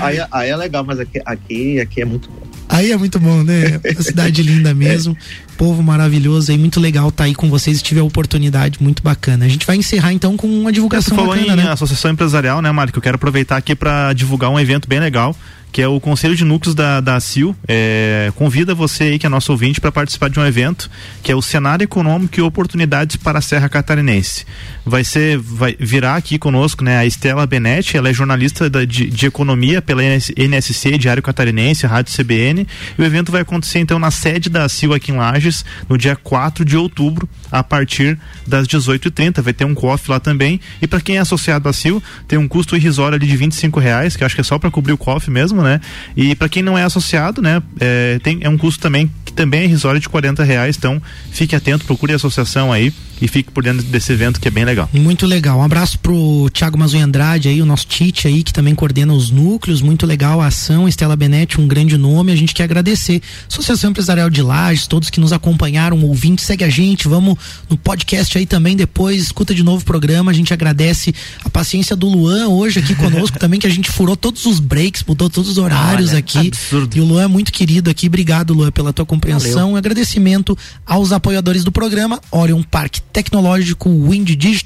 Aí, aí é legal, mas aqui, aqui, aqui é muito bom. Aí é muito bom, né? Uma cidade linda mesmo, povo maravilhoso aí, muito legal estar aí com vocês, se tiver oportunidade, muito bacana. A gente vai encerrar então com uma Você divulgação falou bacana, em né? associação empresarial, né, Mário? Que eu quero aproveitar aqui para divulgar um evento bem legal, que é o Conselho de Núcleos da, da CIL. É, convida você aí, que é nosso ouvinte, para participar de um evento que é o Cenário Econômico e Oportunidades para a Serra Catarinense. Vai ser, vai virar aqui conosco, né, a Estela Benetti, ela é jornalista da- de, de economia pela NS NSC, Diário Catarinense, Rádio CBN. E o evento vai acontecer então na sede da CIL aqui em Lages, no dia 4 de outubro, a partir das 18h30. Vai ter um coffee lá também. E para quem é associado à CIL, tem um custo irrisório ali de 25 reais, que acho que é só para cobrir o coffee mesmo, né? E para quem não é associado, né, é, tem, é um custo também que também é irrisória de 40 reais. Então, fique atento, procure a associação aí e fique por dentro desse evento que é bem legal. Muito legal. Um abraço pro Thiago Mazunha Andrade aí, o nosso Tite aí, que também coordena os núcleos. Muito legal a ação. Estela Benetti, um grande nome. A gente quer agradecer. Associação Empresarial de Lages, todos que nos acompanharam, ouvinte, segue a gente. Vamos no podcast aí também depois, escuta de novo o programa. A gente agradece a paciência do Luan hoje aqui conosco <laughs> também, que a gente furou todos os breaks, mudou todos os horários Olha, aqui. absurdo. E o Luan é muito querido aqui. Obrigado, Luan, pela tua compreensão. Um agradecimento aos apoiadores do programa. Orion Parque Tecnológico, Wind Digital.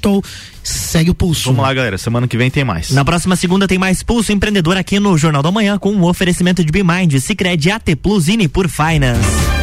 Segue o pulso. Vamos lá, galera. Semana que vem tem mais. Na próxima segunda tem mais Pulso Empreendedor aqui no Jornal da Manhã com o oferecimento de Bimind, Cicred, AT Plus e por Finance.